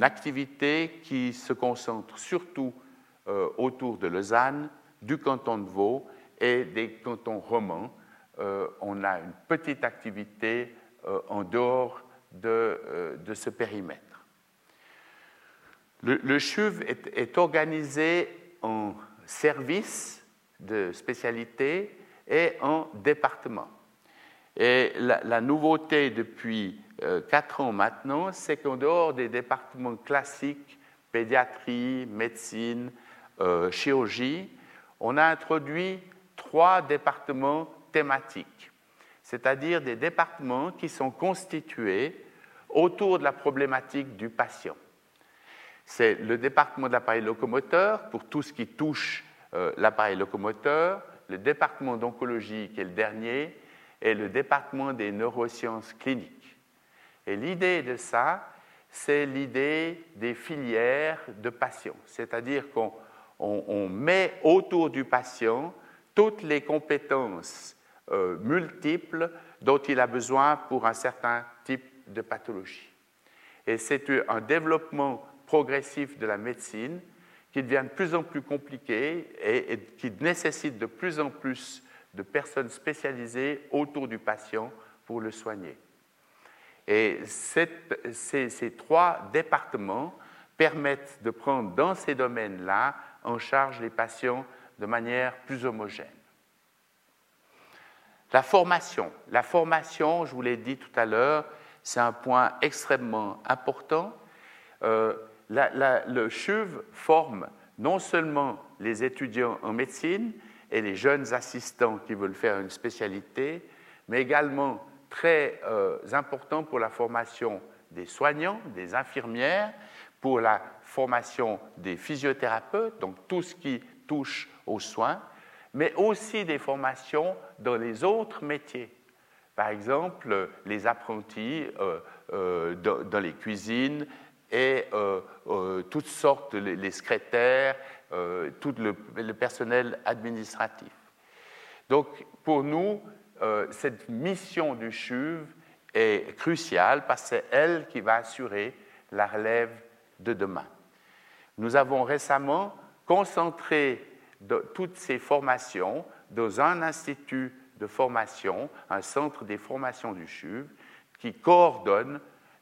activité qui se concentre surtout euh, autour de Lausanne, du canton de Vaud et des cantons romans. Euh, on a une petite activité en dehors de, de, ce périmètre. Le, CHUV est, organisé en services de spécialité et en département. Et la, nouveauté depuis euh, quatre ans maintenant, c'est qu'en dehors des départements classiques, pédiatrie, médecine, euh, chirurgie, on a introduit trois départements thématiques, c'est-à-dire des départements qui sont constitués autour de la problématique du patient. C'est le département de l'appareil locomoteur pour tout ce qui touche euh, l'appareil locomoteur, le département d'oncologie qui est le dernier, et le département des neurosciences cliniques. Et l'idée de ça, c'est l'idée des filières de patients, c'est-à-dire qu'on met autour du patient toutes les compétences euh, multiples dont il a besoin pour un certain type de pathologie. Et c'est un développement progressif de la médecine qui devient de plus en plus compliqué et, qui nécessite de plus en plus de personnes spécialisées autour du patient pour le soigner. Et ces, trois départements permettent de prendre dans ces domaines-là en charge les patients de manière plus homogène. La formation. La formation, je vous l'ai dit tout à l'heure, c'est un point extrêmement important. Euh, le CHUV forme non seulement les étudiants en médecine et les jeunes assistants qui veulent faire une spécialité, mais également très euh, important pour la formation des soignants, des infirmières, pour la formation des physiothérapeutes, donc tout ce qui touche aux soins, mais aussi des formations dans les autres métiers. Par exemple, les apprentis euh, euh, dans, les cuisines, et euh, euh, toutes sortes, les, secrétaires, euh, tout le, personnel administratif. Donc, pour nous, cette mission du CHUV est cruciale parce que c'est elle qui va assurer la relève de demain. Nous avons récemment concentré toutes ces formations dans un institut de formation, un centre des formations du CHUV, qui coordonne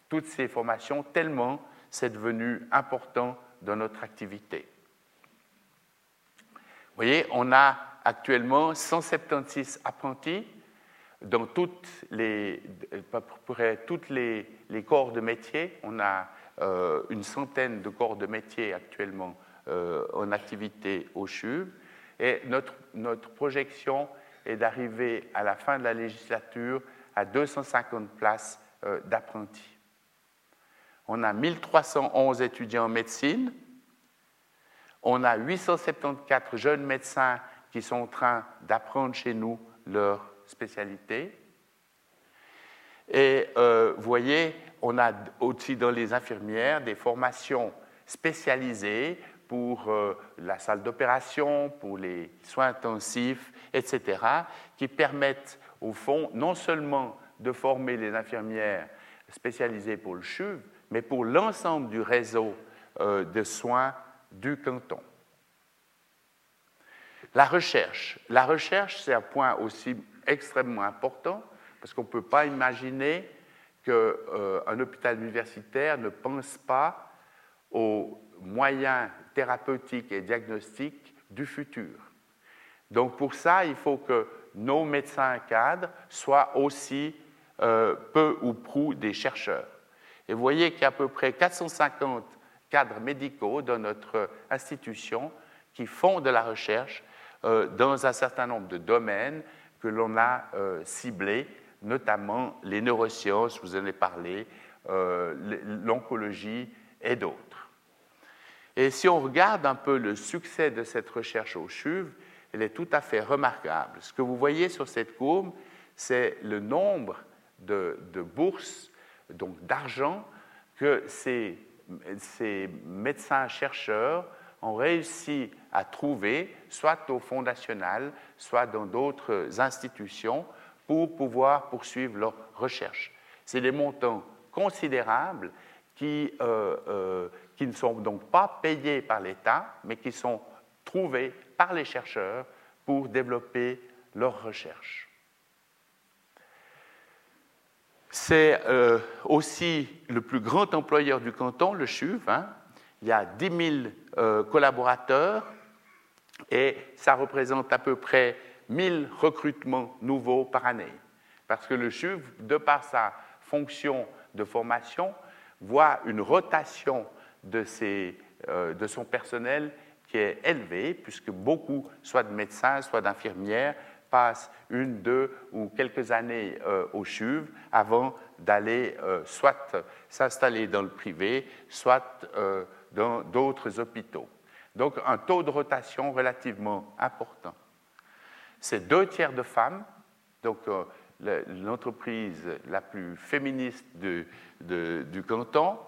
toutes ces formations tellement c'est devenu important dans notre activité. Vous voyez, on a actuellement 176 apprentis dans toutes les, corps de métier. On a euh, une centaine de corps de métier actuellement euh, en activité au CHUV. Et notre, notre projection est d'arriver à la fin de la législature à 250 places euh, d'apprentis on a 1311 étudiants en médecine, on a 874 jeunes médecins qui sont en train d'apprendre chez nous leur spécialité. Et euh, voyez, on a aussi dans les infirmières des formations spécialisées pour euh, la salle d'opération, pour les soins intensifs, etc., qui permettent au fond non seulement de former les infirmières spécialisées pour le CHUV, mais pour l'ensemble du réseau euh, de soins du canton. La recherche. La recherche, c'est un point aussi extrêmement important, parce qu'on ne peut pas imaginer qu'un euh, hôpital universitaire ne pense pas aux moyens thérapeutiques et diagnostiques du futur. Donc pour ça, il faut que nos médecins cadres soient aussi euh, peu ou prou des chercheurs. Et vous voyez qu'il y a à peu près 450 cadres médicaux dans notre institution qui font de la recherche euh, dans un certain nombre de domaines que l'on a euh, ciblés, notamment les neurosciences, vous en avez parlé, l'oncologie et d'autres. Et si on regarde un peu le succès de cette recherche au CHUV, elle est tout à fait remarquable. Ce que vous voyez sur cette courbe, c'est le nombre de, bourses, donc d'argent, que ces, médecins-chercheurs ont réussi à trouver, soit au Fonds national, soit dans d'autres institutions, pour pouvoir poursuivre leur recherche. C'est des montants considérables qui, euh, euh, qui ne sont donc pas payés par l'État, mais qui sont trouvés par les chercheurs pour développer leurs recherches. C'est euh, aussi le plus grand employeur du canton, le CHUV. Hein. Il y a 10 000 euh, collaborateurs et ça représente à peu près 1000 recrutements nouveaux par année. Parce que le CHUV, de par sa fonction de formation, voit une rotation de, euh, de son personnel qui est élevé, puisque beaucoup, soit de médecins, soit d'infirmières, passent une, deux ou quelques années euh, au CHUV avant d'aller euh, soit s'installer dans le privé, soit euh, dans d'autres hôpitaux. Donc un taux de rotation relativement important. C'est deux tiers de femmes, donc l'entreprise la plus féministe du canton,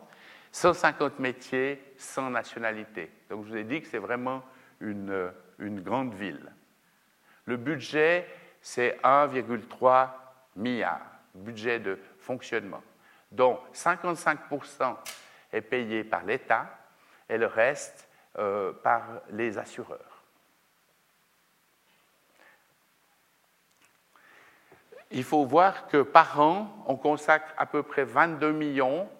150 métiers, sans nationalité. Donc je vous ai dit que c'est vraiment une, grande ville. Le budget, c'est 1,3 milliard, budget de fonctionnement, dont 55% est payé par l'État et le reste euh, par les assureurs. Il faut voir que par an, on consacre à peu près 22 millions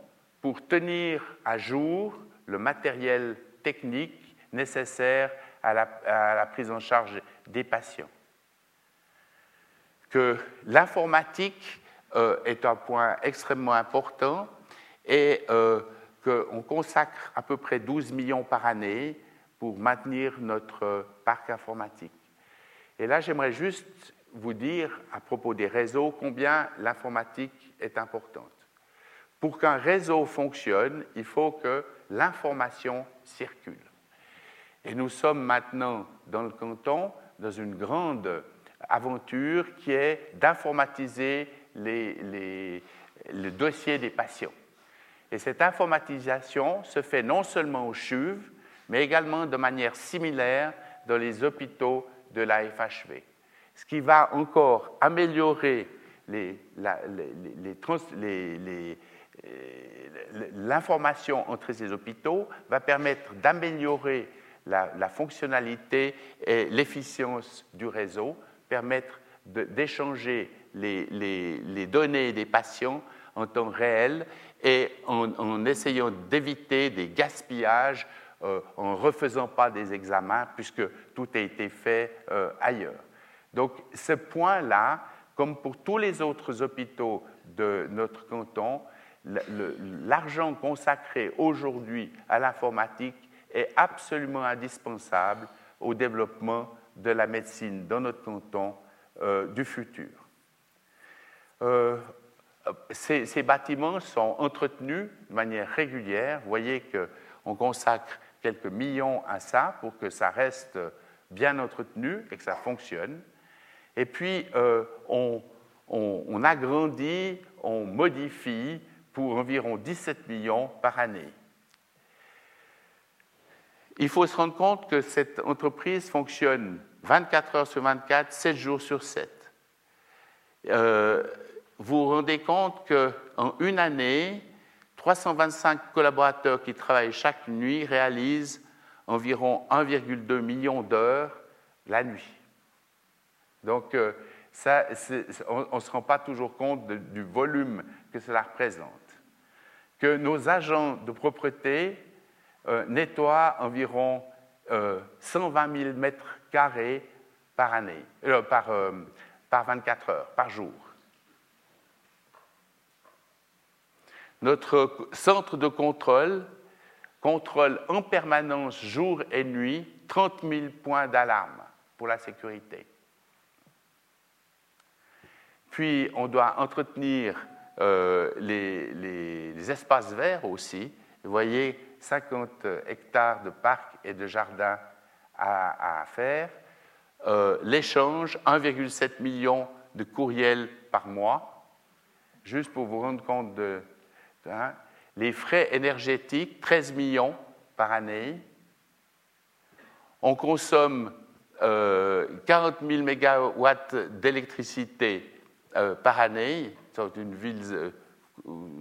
pour tenir à jour le matériel technique nécessaire à la, prise en charge des patients. Que l'informatique euh, est un point extrêmement important et euh, qu'on consacre à peu près 12 millions par année pour maintenir notre parc informatique. Et là, j'aimerais juste vous dire à propos des réseaux combien l'informatique est importante. Pour qu'un réseau fonctionne, il faut que l'information circule. Et nous sommes maintenant dans le canton dans une grande aventure qui est d'informatiser le dossier des patients. Et cette informatisation se fait non seulement au CHUV, mais également de manière similaire dans les hôpitaux de la FHV. Ce qui va encore améliorer les l'information entre ces hôpitaux va permettre d'améliorer la, fonctionnalité et l'efficience du réseau, permettre d'échanger les, données des patients en temps réel et en, essayant d'éviter des gaspillages euh, en ne refaisant pas des examens puisque tout a été fait euh, ailleurs. Donc ce point-là, comme pour tous les autres hôpitaux de notre canton, l'argent consacré aujourd'hui à l'informatique est absolument indispensable au développement de la médecine dans notre canton euh, du futur. Euh, ces, bâtiments sont entretenus de manière régulière. Vous voyez qu'on consacre quelques millions à ça pour que ça reste bien entretenu et que ça fonctionne. Et puis, euh, on agrandit, on modifie pour environ 17 millions par année. Il faut se rendre compte que cette entreprise fonctionne 24 heures sur 24, 7 jours sur 7. Euh, vous vous rendez compte qu'en une année, 325 collaborateurs qui travaillent chaque nuit réalisent environ 1,2 million d'heures la nuit. Donc, euh, on ne se rend pas toujours compte du volume que cela représente. Que nos agents de propreté euh, nettoient environ 120 euh, 000 mètres carrés par année, par, par 24 heures, par jour. Notre centre de contrôle contrôle en permanence, jour et nuit, 30 000 points d'alarme pour la sécurité. Puis, on doit entretenir euh, les, espaces verts aussi. Vous voyez, 50 hectares de parcs et de jardins à, faire. Euh, l'échange, 1,7 million de courriels par mois, juste pour vous rendre compte de, Hein. Les frais énergétiques, 13 millions par année. On consomme 40 000 mégawatts d'électricité euh, par année, dans une ville de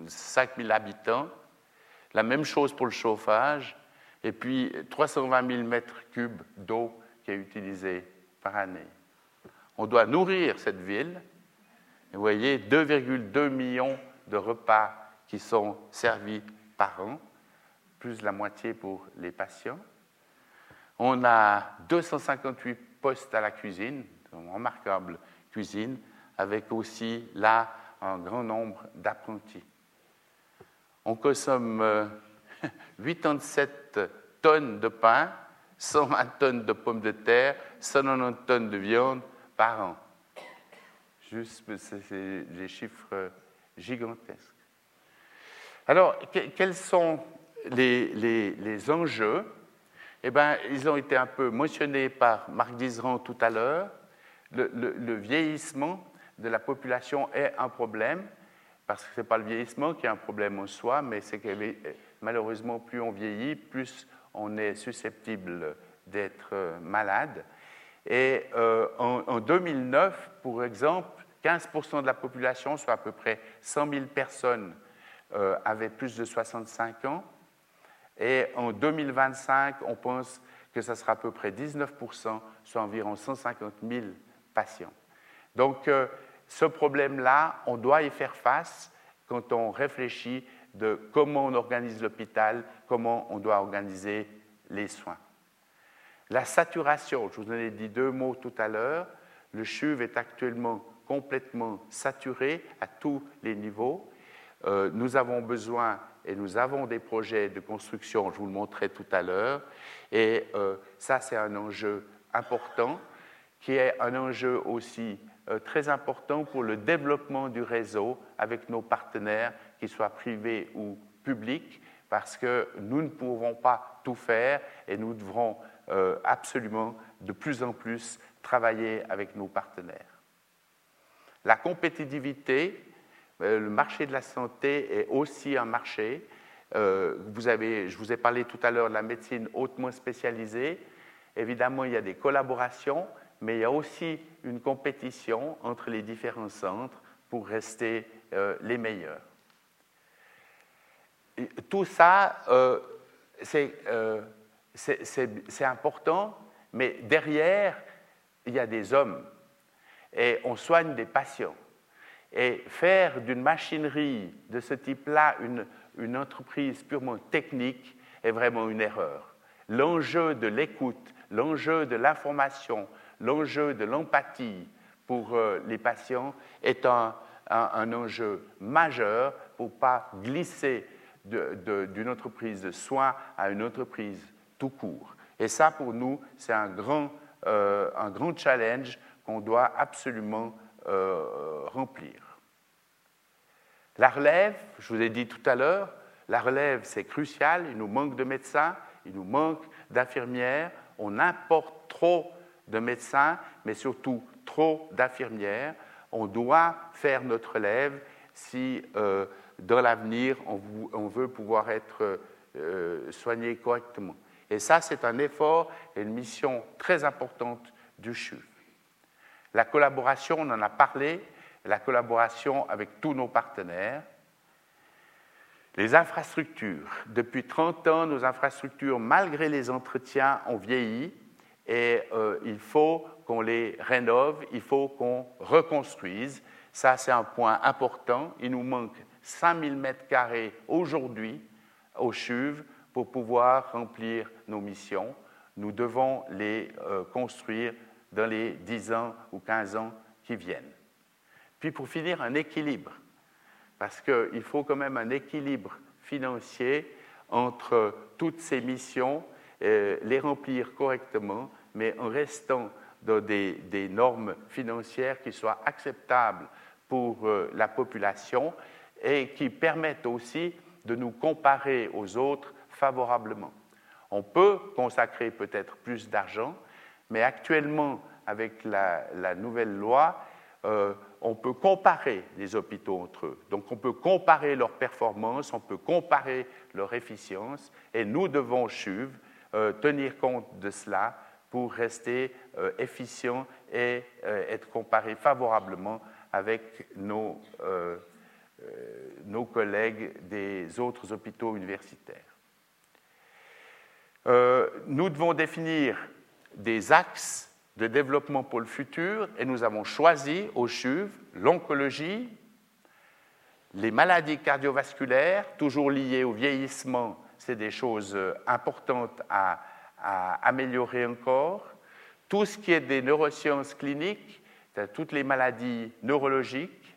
5 000 habitants. La même chose pour le chauffage. Et puis 320 000 mètres cubes d'eau qui est utilisée par année. On doit nourrir cette ville. vous voyez, 2,2 millions de repas qui sont servis par an, plus la moitié pour les patients. On a 258 postes à la cuisine, une remarquable cuisine, avec aussi là un grand nombre d'apprentis. On consomme 87 euh, (laughs) tonnes de pain, 120 tonnes de pommes de terre, 190 tonnes de viande par an. Juste, c'est des chiffres gigantesques. Alors, quels sont les, enjeux? Eh bien, ils ont été un peu mentionnés par Marc Dizeran tout à l'heure. Le, vieillissement de la population est un problème, parce que ce n'est pas le vieillissement qui est un problème en soi, mais c'est que malheureusement, plus on vieillit, plus on est susceptible d'être euh, malade. Et euh, en, en, 2009, pour exemple, 15% de la population, soit à peu près 100 000 personnes, euh, avaient plus de 65 ans. Et en 2025, on pense que ça sera à peu près 19%, soit environ 150 000 patients. Donc, ce problème-là, on doit y faire face quand on réfléchit de comment on organise l'hôpital, comment on doit organiser les soins. La saturation, je vous en ai dit deux mots tout à l'heure. Le CHUV est actuellement complètement saturé à tous les niveaux. Euh, nous avons besoin et nous avons des projets de construction, je vous le montrais tout à l'heure, et euh, ça c'est un enjeu important, qui est un enjeu aussi très important pour le développement du réseau avec nos partenaires, qu'ils soient privés ou publics, parce que nous ne pouvons pas tout faire et nous devrons absolument de plus en plus travailler avec nos partenaires. La compétitivité, euh, le marché de la santé est aussi un marché. Euh, vous avez, je vous ai parlé tout à l'heure de la médecine hautement spécialisée. Évidemment, il y a des collaborations, mais il y a aussi une compétition entre les différents centres pour rester euh, les meilleurs. tout ça, c'est important, mais derrière, il y a des hommes et on soigne des patients. Et faire d'une machinerie de ce type-là une entreprise purement technique est vraiment une erreur. L'enjeu de l'écoute, l'enjeu de l'information, l'enjeu de l'empathie pour euh, les patients est un, un, enjeu majeur pour ne pas glisser d'une entreprise de soins à une entreprise tout court. Et ça, pour nous, c'est un grand, euh, un grand challenge qu'on doit absolument euh, remplir. La relève, je vous ai dit tout à l'heure, la relève, c'est crucial. Il nous manque de médecins, il nous manque d'infirmières. On importe trop de médecins, mais surtout trop d'infirmières. On doit faire notre relève si euh, dans l'avenir, on, veut pouvoir être euh, soigné correctement. Et ça, c'est un effort et une mission très importante du CHUV. La collaboration, on en a parlé, la collaboration avec tous nos partenaires. Les infrastructures. Depuis 30 ans, nos infrastructures, malgré les entretiens, ont vieilli et euh, il faut qu'on les rénove, il faut qu'on reconstruise. Ça, c'est un point important. Il nous manque 5000 mètres carrés aujourd'hui au CHUV pour pouvoir remplir nos missions. Nous devons les euh, construire dans les 10 ans ou 15 ans qui viennent. Puis pour finir, un équilibre, parce qu'il faut quand même un équilibre financier entre toutes ces missions, euh, les remplir correctement, mais en restant dans des, normes financières qui soient acceptables pour euh, la population et qui permettent aussi de nous comparer aux autres favorablement. On peut consacrer peut-être plus d'argent, mais actuellement, avec la, nouvelle loi, euh, on peut comparer les hôpitaux entre eux. Donc on peut comparer leurs performances, on peut comparer leur efficience, et nous devons, CHUV, euh, tenir compte de cela pour rester euh, efficients et être comparés favorablement avec nos, nos collègues des autres hôpitaux universitaires. nous devons définir des axes de développement pour le futur et nous avons choisi au CHUV l'oncologie, les maladies cardiovasculaires, toujours liées au vieillissement, c'est des choses euh, importantes à, améliorer encore. Tout ce qui est des neurosciences cliniques, toutes les maladies neurologiques,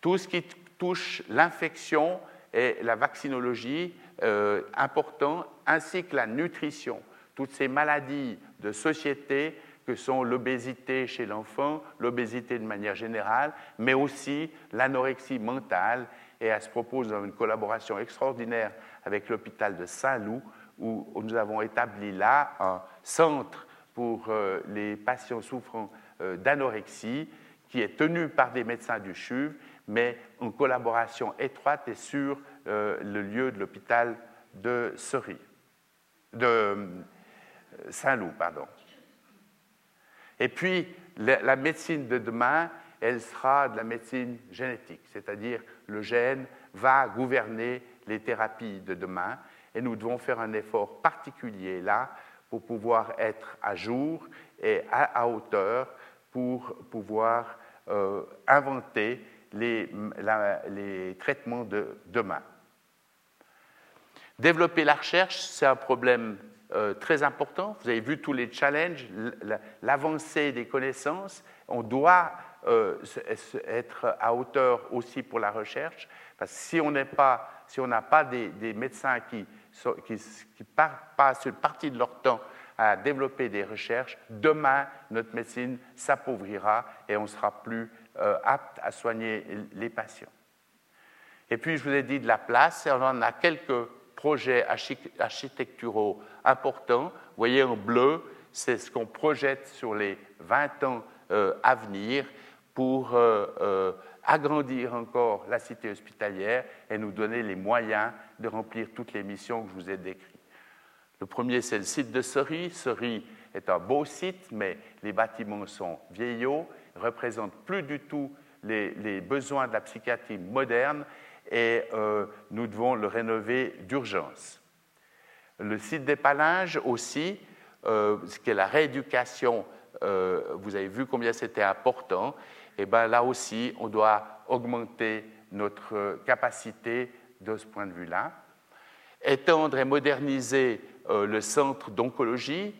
tout ce qui touche l'infection et la vaccinologie, euh, important, ainsi que la nutrition. Toutes ces maladies de société que sont l'obésité chez l'enfant, l'obésité de manière générale, mais aussi l'anorexie mentale. Et à ce propos, nous avons une collaboration extraordinaire avec l'hôpital de Saint-Loup, où nous avons établi là un centre pour euh, les patients souffrant euh, d'anorexie, qui est tenu par des médecins du CHUV, mais en collaboration étroite et sur euh, le lieu de l'hôpital de de Saint-Loup, pardon. Et puis, la, médecine de demain, elle sera de la médecine génétique, c'est-à-dire le gène va gouverner les thérapies de demain et nous devons faire un effort particulier là pour pouvoir être à jour et à, hauteur pour pouvoir euh, inventer les, traitements de demain. Développer la recherche, c'est un problème euh, très important. Vous avez vu tous les challenges, l'avancée des connaissances. On doit euh, être à hauteur aussi pour la recherche, parce que si on n'a pas, si pas des, médecins qui, qui, passent une partie de leur temps à développer des recherches, demain, notre médecine s'appauvrira et on sera plus euh, apte à soigner les patients. Et puis, je vous ai dit de la place, on a quelques projets architecturaux importants. Vous voyez en bleu, c'est ce qu'on projette sur les 20 ans euh, à venir pour euh, agrandir encore la cité hospitalière et nous donner les moyens de remplir toutes les missions que je vous ai décrites. Le premier, c'est le site de Sery. Sery est un beau site, mais les bâtiments sont vieillots, représentent plus du tout les, les besoins de la psychiatrie moderne et euh, nous devons le rénover d'urgence. Le site des Palinges aussi, euh, ce qui est la rééducation, euh, vous avez vu combien c'était important, et bien là aussi, on doit augmenter notre capacité de ce point de vue-là. Étendre et moderniser le centre d'oncologie,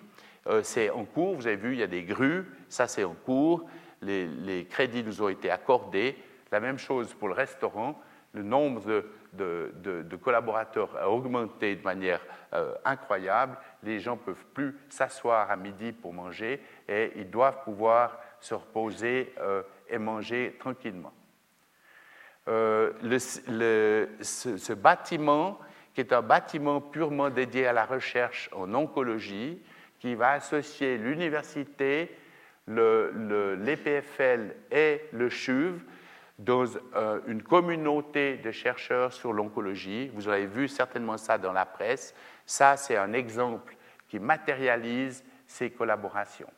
c'est en cours, vous avez vu, il y a des grues, ça c'est en cours, les, crédits nous ont été accordés. La même chose pour le restaurant, le nombre de, collaborateurs a augmenté de manière euh, incroyable. Les gens ne peuvent plus s'asseoir à midi pour manger et ils doivent pouvoir se reposer euh, et manger tranquillement. Euh, ce, bâtiment, qui est un bâtiment purement dédié à la recherche en oncologie, qui va associer l'université, l'EPFL et le CHUV, dans euh, une communauté de chercheurs sur l'oncologie. Vous avez vu certainement ça dans la presse. Ça, c'est un exemple qui matérialise ces collaborations.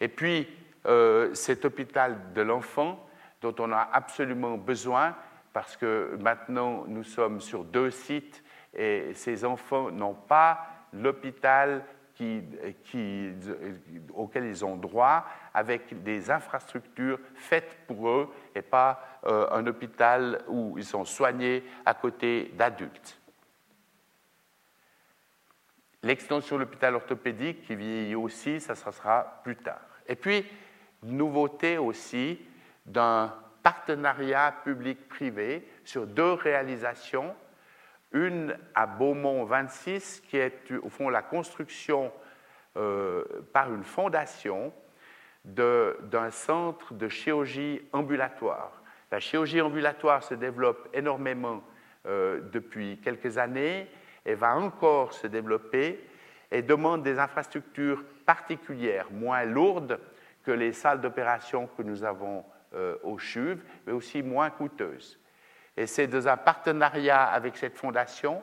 Et puis, euh, cet hôpital de l'enfant, dont on a absolument besoin, parce que maintenant nous sommes sur deux sites et ces enfants n'ont pas l'hôpital auquel ils ont droit avec des infrastructures faites pour eux et pas euh, un hôpital où ils sont soignés à côté d'adultes. L'extension de l'hôpital orthopédique qui vieillit aussi, ça sera plus tard. Et puis, nouveauté aussi d'un partenariat public-privé sur deux réalisations. Une à Beaumont 26, qui est au fond la construction euh, par une fondation d'un centre de chirurgie ambulatoire. La chirurgie ambulatoire se développe énormément euh, depuis quelques années et va encore se développer et demande des infrastructures particulières, moins lourdes que les salles d'opération que nous avons euh, au CHUV, mais aussi moins coûteuses. Et c'est dans un partenariat avec cette fondation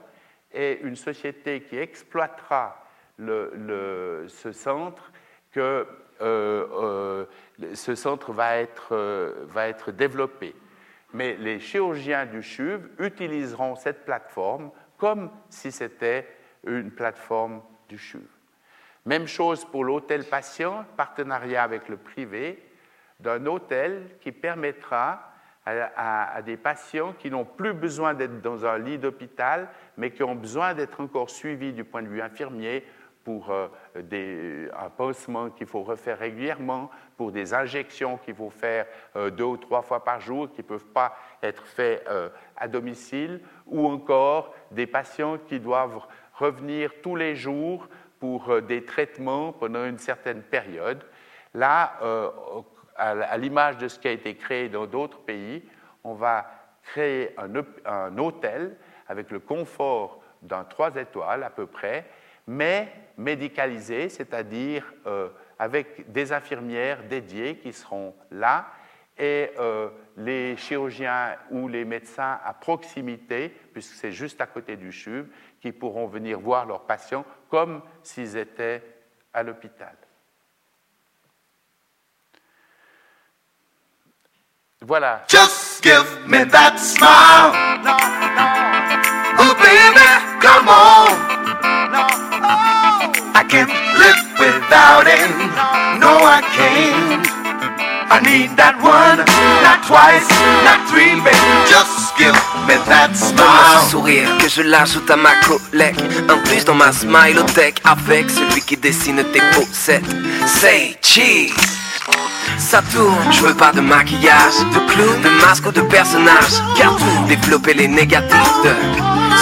et une société qui exploitera ce centre que euh, euh, ce centre va être, va être développé. Mais les chirurgiens du CHUV utiliseront cette plateforme comme si c'était une plateforme du CHUV. Même chose pour l'hôtel patient, partenariat avec le privé, d'un hôtel qui permettra à, des patients qui n'ont plus besoin d'être dans un lit d'hôpital, mais qui ont besoin d'être encore suivis du point de vue infirmier pour euh, des, un pansement qu'il faut refaire régulièrement, pour des injections qu'il faut faire euh, deux ou trois fois par jour, qui ne peuvent pas être faites euh, à domicile, ou encore des patients qui doivent revenir tous les jours pour euh, des traitements pendant une certaine période. Là, euh, à l'image de ce qui a été créé dans d'autres pays, on va créer un, hôtel avec le confort d'un trois étoiles à peu près, mais médicalisé, c'est-à-dire euh, avec des infirmières dédiées qui seront là et les chirurgiens ou les médecins à proximité, puisque c'est juste à côté du CHUV, qui pourront venir voir leurs patients comme s'ils étaient à l'hôpital. Voilà. Just give me that smile. No, no. Oh, baby, come on. No. I can't live without it. No, I can't. I need that one, not twice, not three, baby. Just give me that smile. ce sourire que je l'ajoute à ma collègue. Un plus dans ma smile-o-tech avec celui qui dessine tes posettes. Say cheese. Ça tourne, je veux pas de maquillage, de clown, de masque ou de personnage. Car tout développer les négatifs de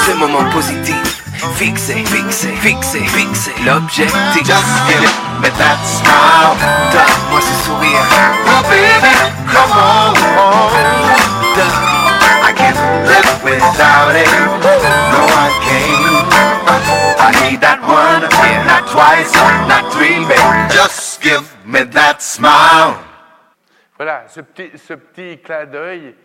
ce moment positif. Fixé, fixé, fixé, fixé l'objectif. Just give me that smile. Donne-moi ce sourire. Oh baby, come on. I can't live without it. No, I can't. I need that one, not twice, not three, baby. Just give me that smile. Voilà, ce petit, ce petit clin d'œil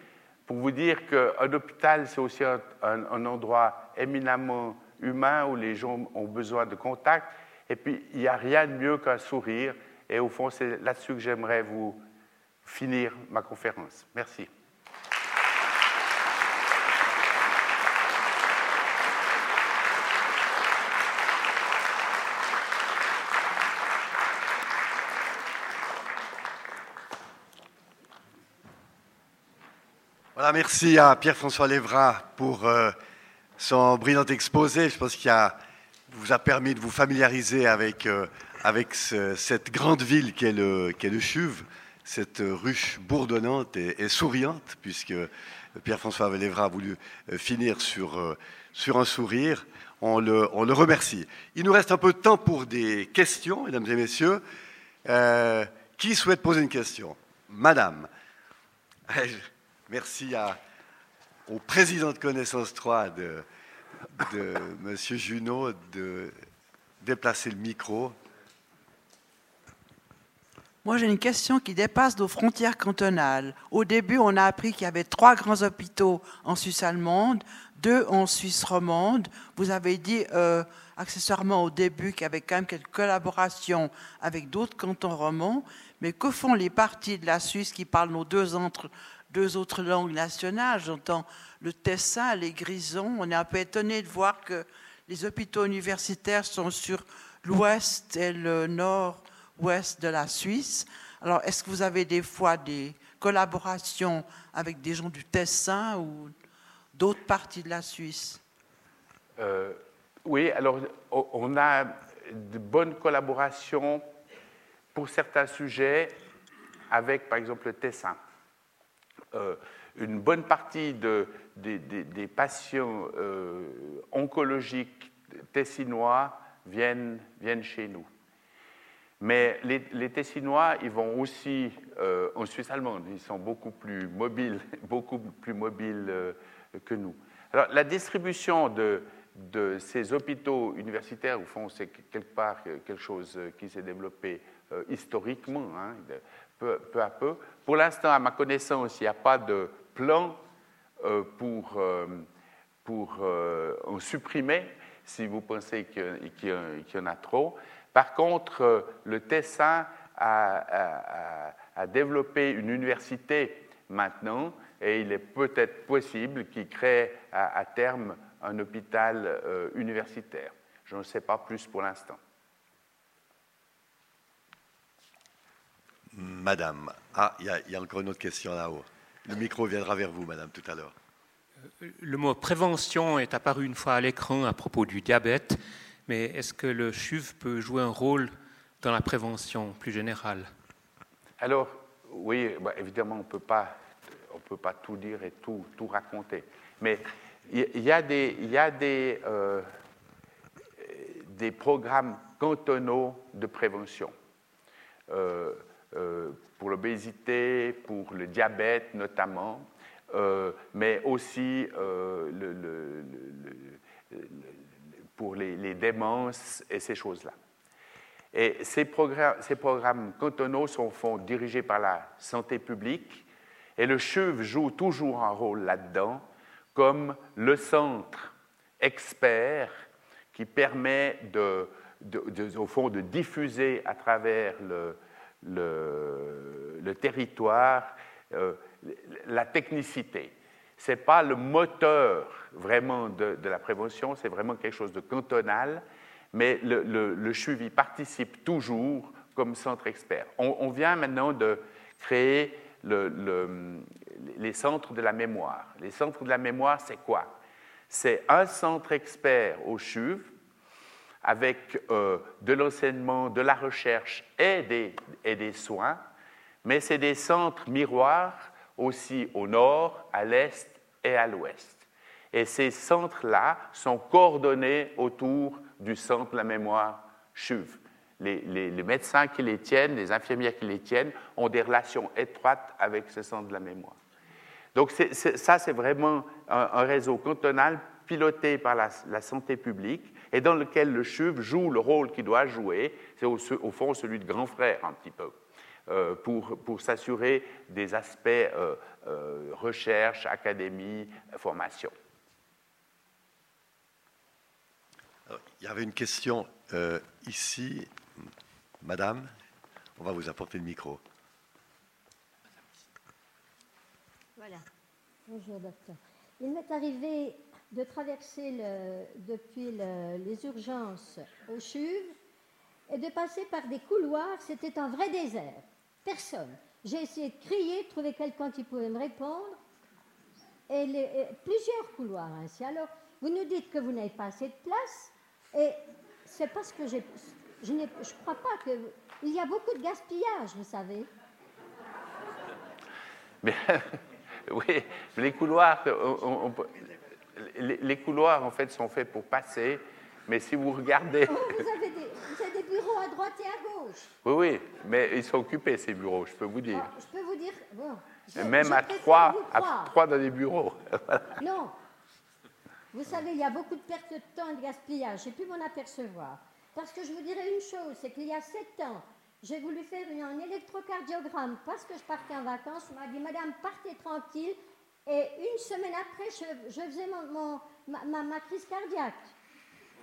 pour vous dire qu'un hôpital, c'est aussi un, un endroit éminemment humain où les gens ont besoin de contact. Et puis, il n'y a rien de mieux qu'un sourire. Et au fond, c'est là-dessus que j'aimerais vous finir ma conférence. Merci. Voilà, merci à Pierre-François Lévra pour euh, son brillant exposé. Je pense qu'il vous a permis de vous familiariser avec, euh, avec cette grande ville qu'est le, qu'est le Chuve, cette ruche bourdonnante et, souriante, puisque Pierre-François Lévra a voulu euh, finir sur, euh, sur un sourire. On le, on le, remercie. Il nous reste un peu de temps pour des questions, mesdames et messieurs. qui souhaite poser une question? Madame. (laughs) Merci à, au président de Connaissance 3 de, de (laughs) M. Junot de déplacer le micro. Moi, j'ai une question qui dépasse nos frontières cantonales. Au début, on a appris qu'il y avait trois grands hôpitaux en Suisse allemande, deux en Suisse romande. Vous avez dit euh, accessoirement au début qu'il y avait quand même quelques collaborations avec d'autres cantons romans. Mais que font les partis de la Suisse qui parlent nos deux, deux autres langues nationales J'entends le Tessin, les Grisons. On est un peu étonné de voir que les hôpitaux universitaires sont sur l'ouest et le nord-ouest de la Suisse. Alors, est-ce que vous avez des fois des collaborations avec des gens du Tessin ou d'autres parties de la Suisse? Euh, Oui, alors on a de bonnes collaborations pour certains sujets avec, par exemple, le Tessin. Euh, une bonne partie de, des, patients euh, oncologiques tessinois viennent, viennent chez nous. Mais les, Tessinois, ils vont aussi euh, en Suisse allemande. Ils sont beaucoup plus mobiles, (laughs) beaucoup plus mobiles que nous. Alors, la distribution de, de, ces hôpitaux universitaires, au fond, c'est quelque part quelque chose qui s'est développé historiquement, hein, peu, peu, à peu. Pour l'instant, à ma connaissance, il n'y a pas de plan euh, pour, euh, pour euh, en supprimer si vous pensez qu'il y, en a trop. Par contre, le Tessin a, a, développé une université maintenant et il est peut-être possible qu'il crée à, terme un hôpital universitaire. Je ne sais pas plus pour l'instant. Madame, ah, il y, y, a encore une autre question là-haut. Le micro viendra vers vous, madame, tout à l'heure. Le mot prévention est apparu une fois à l'écran à propos du diabète, mais est-ce que le CHUV peut jouer un rôle dans la prévention plus générale? Alors, oui, bah, évidemment, on ne peut pas tout dire et tout, tout raconter. Mais il y, a des, y a des, euh, des programmes cantonaux de prévention. Euh, euh, pour l'obésité, pour le diabète notamment, euh, mais aussi euh, pour les, démences et ces choses-là. Et ces programmes, cantonaux sont, dirigés par la santé publique et le CHUV joue toujours un rôle là-dedans comme le centre expert qui permet au fond de diffuser à travers le, le, territoire, euh, la technicité. Ce n'est pas le moteur vraiment de, la prévention, c'est vraiment quelque chose de cantonal, mais le, le, participe toujours comme centre expert. On, vient maintenant de créer les centres de la mémoire. Les centres de la mémoire, c'est quoi? C'est un centre expert au CHUV avec euh, de l'enseignement, de la recherche et des, soins, mais c'est des centres miroirs aussi au nord, à l'est et à l'ouest. Et ces centres-là sont coordonnés autour du centre de la mémoire CHUV. Les, médecins qui les tiennent, les infirmières qui les tiennent, ont des relations étroites avec ce centre de la mémoire. Donc ça, c'est vraiment un, réseau cantonal piloté par la santé publique et dans lequel le CHUV joue le rôle qu'il doit jouer, c'est au, fond celui de grand frère un petit peu, euh, pour, pour s'assurer des aspects euh, euh, recherche, académie, formation. il y avait une question ici. Madame, on va vous apporter le micro. Voilà. Bonjour, docteur. Il m'est arrivé de traverser depuis les urgences au CHUV et de passer par des couloirs. C'était un vrai désert. Personne. J'ai essayé de crier, de trouver quelqu'un qui pouvait me répondre. Et, plusieurs couloirs ainsi. Alors, vous nous dites que vous n'avez pas assez de place. Et c'est parce que je ne crois pas que. Il y a beaucoup de gaspillage, vous savez. Mais, (laughs) oui, les couloirs, les, couloirs, en fait, sont faits pour passer, mais si vous regardez... Oh, vous, avez des, bureaux à droite et à gauche. Oui, oui, mais ils sont occupés, ces bureaux, je peux vous dire. Ah, je peux vous dire... Bon, Même à trois, à trois dans les bureaux. (laughs) Non. Vous savez, il y a beaucoup de pertes de temps et de gaspillage. J'ai pu m'en apercevoir. Parce que je vous dirais une chose, c'est qu'il y a sept ans, J'ai voulu faire un électrocardiogramme parce que je partais en vacances. On m'a dit, Madame, partez tranquille. Et une semaine après, je, faisais mon, ma, ma, crise cardiaque.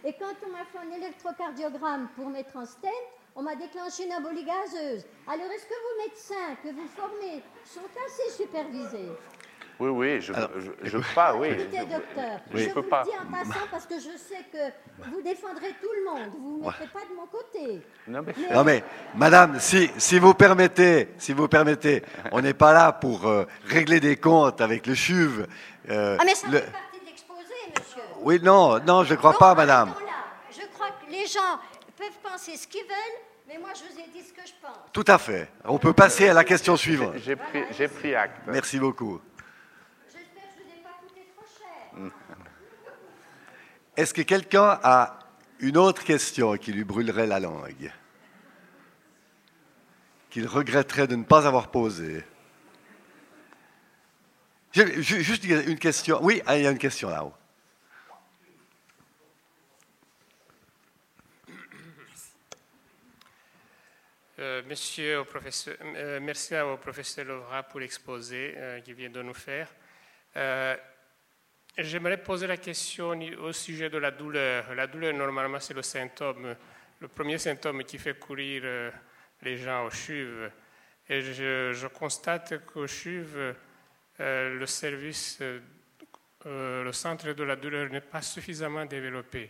Et quand on m'a fait un électrocardiogramme pour mettre un stent, on m'a déclenché une embolie gazeuse. Alors, est-ce que vos médecins que vous formez sont assez supervisés? Oui, oui, je, je, pas, oui. Écoutez, docteur, je vous le dis en passant parce que je sais que vous défendrez tout le monde. Vous ne mettrez pas de mon côté. Non mais, madame, si, si, vous permettez, si vous permettez, on n'est pas là pour euh, régler des comptes avec le CHUV. Euh, ah mais ça fait partie de l'exposé, monsieur. Oui, non, non, je ne crois pas, madame. je crois que les gens peuvent penser ce qu'ils veulent, mais moi je vous ai dit ce que je pense. Tout à fait. On peut passer à la question suivante. J'ai pris, pris acte. Merci beaucoup. Est-ce que quelqu'un a une autre question qui lui brûlerait la langue Qu'il regretterait de ne pas avoir posée? Juste une question. Oui, ah, il y a une question là-haut. Euh, euh, merci au professeur Lovra pour l'exposé euh, qu'il vient de nous faire. J'aimerais poser la question au sujet de la douleur. La douleur, normalement, c'est le symptôme, le premier symptôme qui fait courir euh, les gens au CHUV. Et je, constate qu'au CHUV, euh, le service, euh, le centre de la douleur n'est pas suffisamment développé.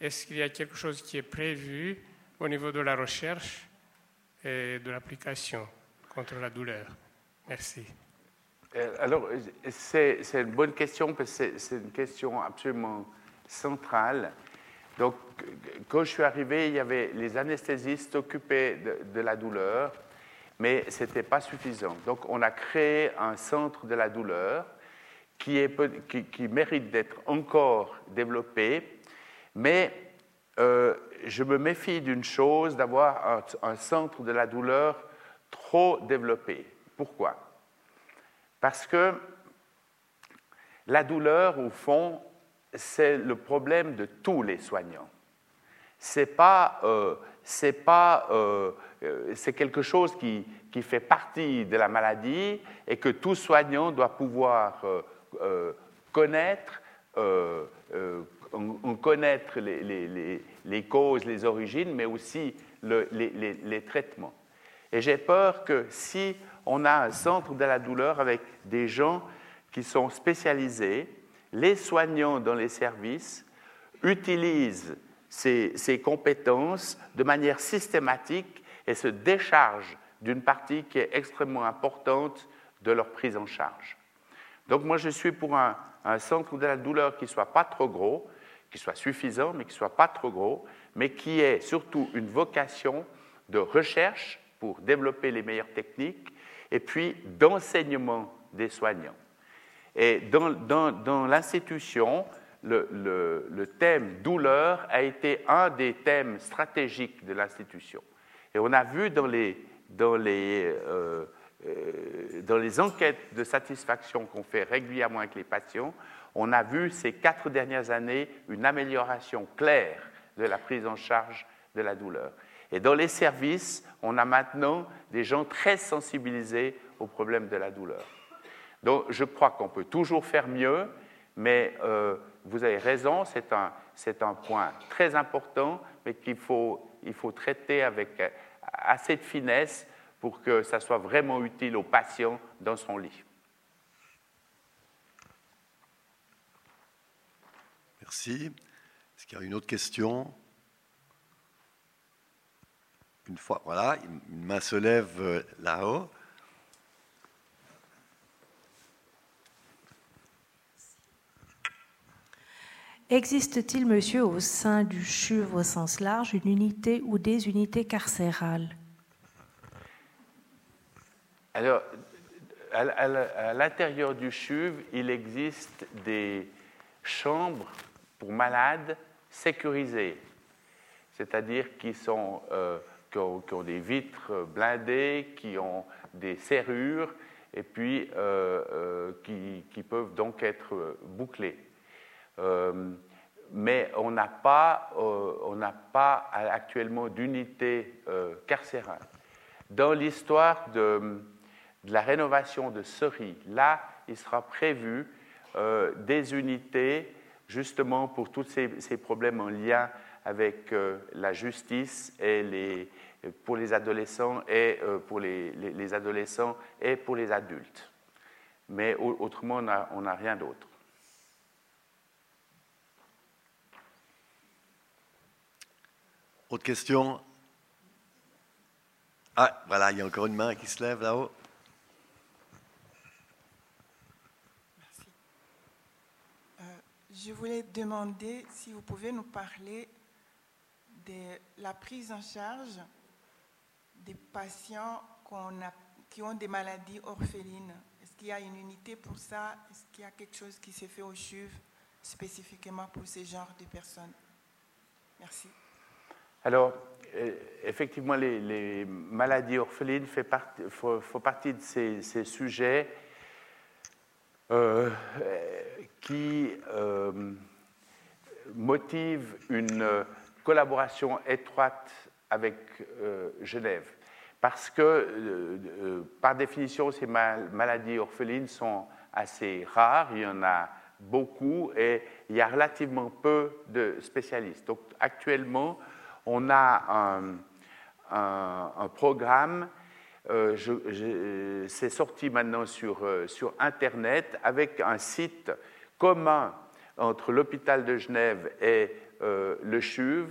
Est-ce qu'il y a quelque chose qui est prévu au niveau de la recherche et de l'application contre la douleur? Merci. Euh, alors, c'est une bonne question parce que c'est une question absolument centrale. Donc, quand je suis arrivé, il y avait les anesthésistes occupés de, la douleur, mais ce n'était pas suffisant. Donc, on a créé un centre de la douleur qui, mérite d'être encore développé, mais euh, je me méfie d'une chose, d'avoir un centre de la douleur trop développé. Pourquoi? Parce que la douleur, au fond, c'est le problème de tous les soignants. C'est pas, euh, pas, euh, euh, c'est quelque chose qui, qui, fait partie de la maladie et que tout soignant doit pouvoir connaître, connaître les, les, les, causes, les origines, mais aussi les, traitements. Et j'ai peur que si on a un centre de la douleur avec des gens qui sont spécialisés. Les soignants dans les services utilisent ces, compétences de manière systématique et se déchargent d'une partie qui est extrêmement importante de leur prise en charge. Donc moi, je suis pour un, centre de la douleur qui ne soit pas trop gros, qui soit suffisant, mais qui ne soit pas trop gros, mais qui ait surtout une vocation de recherche pour développer les meilleures techniques et puis d'enseignement des soignants. Et dans, l'institution, le, le, thème douleur a été un des thèmes stratégiques de l'institution. Et on a vu dans les, dans les, euh, euh, dans les enquêtes de satisfaction qu'on fait régulièrement avec les patients, on a vu ces quatre dernières années une amélioration claire de la prise en charge de la douleur. Et dans les services, on a maintenant des gens très sensibilisés au problème de la douleur. Donc je crois qu'on peut toujours faire mieux, mais euh, vous avez raison, c'est un, un, point très important, mais qu'il faut, il faut traiter avec euh, assez de finesse pour que ça soit vraiment utile au patient dans son lit. Merci. Est-ce qu'il y a une autre question? Une fois, voilà, une main se lève euh, là-haut. Existe-t-il, monsieur, au sein du CHUV au sens large, une unité ou des unités carcérales? Alors, à l'intérieur du CHUV, il existe des chambres pour malades sécurisées, c'est-à-dire qui sont euh, qui ont, des vitres blindées, qui ont des serrures et puis euh, euh, qui, peuvent donc être bouclées. Euh, mais on n'a pas, pas actuellement d'unité carcérale. Dans l'histoire de, la rénovation de Ceris, là, il sera prévu des unités justement pour tous ces, problèmes en lien avec euh, la justice et les, pour les adolescents et euh, pour les, adolescents et pour les adultes. Mais autrement, on n'a rien d'autre. Autre question? Ah, voilà, il y a encore une main qui se lève là-haut. Merci. Euh, je voulais demander si vous pouvez nous parler la prise en charge des patients qui ont des maladies orphelines. Est-ce qu'il y a une unité pour ça? Est-ce qu'il y a quelque chose qui s'est fait au CHUV spécifiquement pour ces genres de personnes? Merci. Alors, euh, effectivement, les, maladies orphelines font partie de ces, sujets euh, qui euh, motivent une collaboration étroite avec Genève. Parce que, par définition, ces maladies orphelines sont assez rares, il y en a beaucoup et il y a relativement peu de spécialistes. Donc, actuellement, on a un, programme, euh, c'est sorti maintenant euh, sur Internet avec un site commun entre l'hôpital de Genève et euh, le CHUV,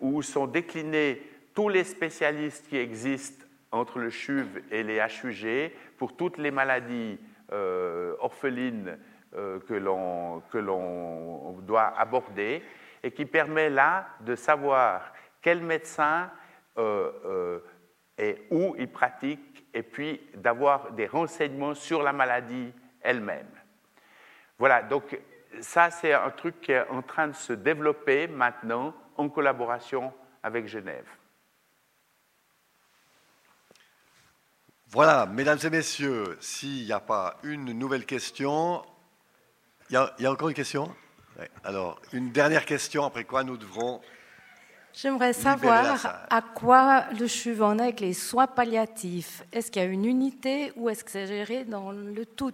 où sont déclinés tous les spécialistes qui existent entre le CHUV et les HUG pour toutes les maladies orphelines que l'on doit aborder et qui permet là de savoir quel médecin euh, euh, et où il pratique, et puis d'avoir des renseignements sur la maladie elle-même. Voilà, donc ça c'est un truc qui est en train de se développer maintenant en collaboration avec Genève. Voilà, mesdames et messieurs, s'il n'y a pas une nouvelle question, il y, a, encore une question? Alors, une dernière question, après quoi nous devrons J'aimerais savoir à quoi le CHUV en est avec les soins palliatifs? Est-ce qu'il y a une unité ou est-ce que c'est géré dans le tout?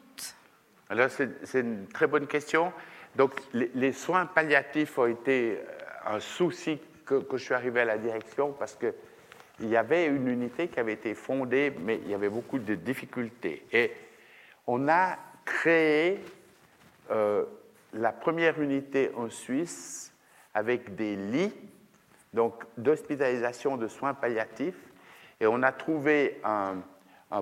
Alors, c'est une très bonne question. Donc, les, soins palliatifs ont été euh, un souci que, que, je suis arrivé à la direction parce qu'il y avait une unité qui avait été fondée, mais il y avait beaucoup de difficultés. Et on a créé euh, la première unité en Suisse avec des lits donc d'hospitalisation de soins palliatifs. Et on a trouvé un,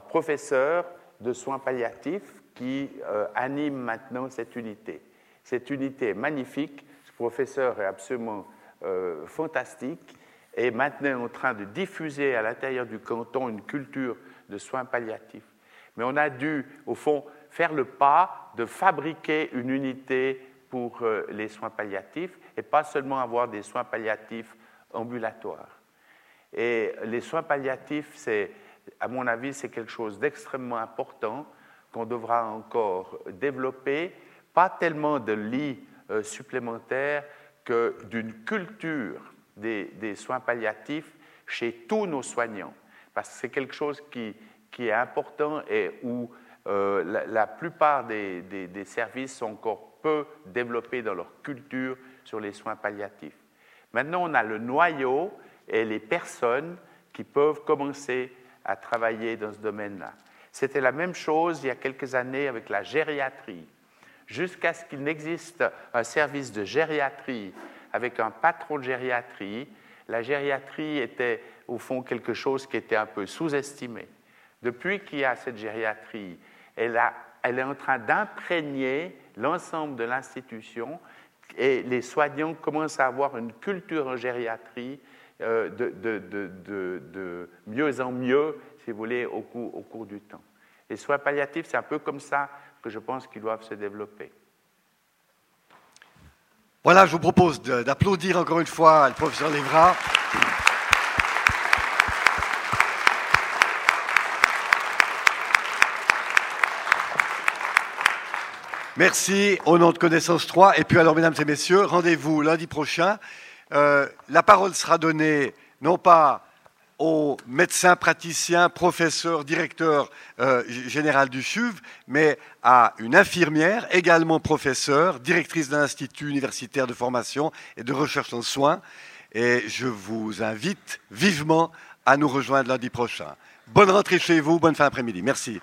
professeur de soins palliatifs qui euh, anime maintenant cette unité. Cette unité est magnifique, ce professeur est absolument euh, fantastique et maintenant en train de diffuser à l'intérieur du canton une culture de soins palliatifs. Mais on a dû, au fond, faire le pas de fabriquer une unité pour euh, les soins palliatifs et pas seulement avoir des soins palliatifs ambulatoire. Et les soins palliatifs, c'est, à mon avis, c'est quelque chose d'extrêmement important qu'on devra encore développer, pas tellement de lits euh, supplémentaires que d'une culture des, soins palliatifs chez tous nos soignants, parce que c'est quelque chose qui, est important et où euh, la, plupart des services sont encore peu développés dans leur culture sur les soins palliatifs. Maintenant, on a le noyau et les personnes qui peuvent commencer à travailler dans ce domaine-là. C'était la même chose il y a quelques années avec la gériatrie. Jusqu'à ce qu'il n'existe un service de gériatrie avec un patron de gériatrie, la gériatrie était au fond quelque chose qui était un peu sous-estimé. Depuis qu'il y a cette gériatrie, elle, est en train d'imprégner l'ensemble de l'institution et les soignants commencent à avoir une culture en gériatrie euh, de, mieux en mieux, si vous voulez, au cours, du temps. Les soins palliatifs, c'est un peu comme ça que je pense qu'ils doivent se développer. Voilà, je vous propose d'applaudir encore une fois le professeur Lévra. Merci au nom de Connaissance 3. Et puis alors, mesdames et messieurs, rendez-vous lundi prochain. Euh, la parole sera donnée non pas au médecin praticien, professeur, directeur euh, général du CHUV, mais à une infirmière, également professeure, directrice d'un institut universitaire de formation et de recherche en soins. Et je vous invite vivement à nous rejoindre lundi prochain. Bonne rentrée chez vous, bonne fin d'après-midi. Merci.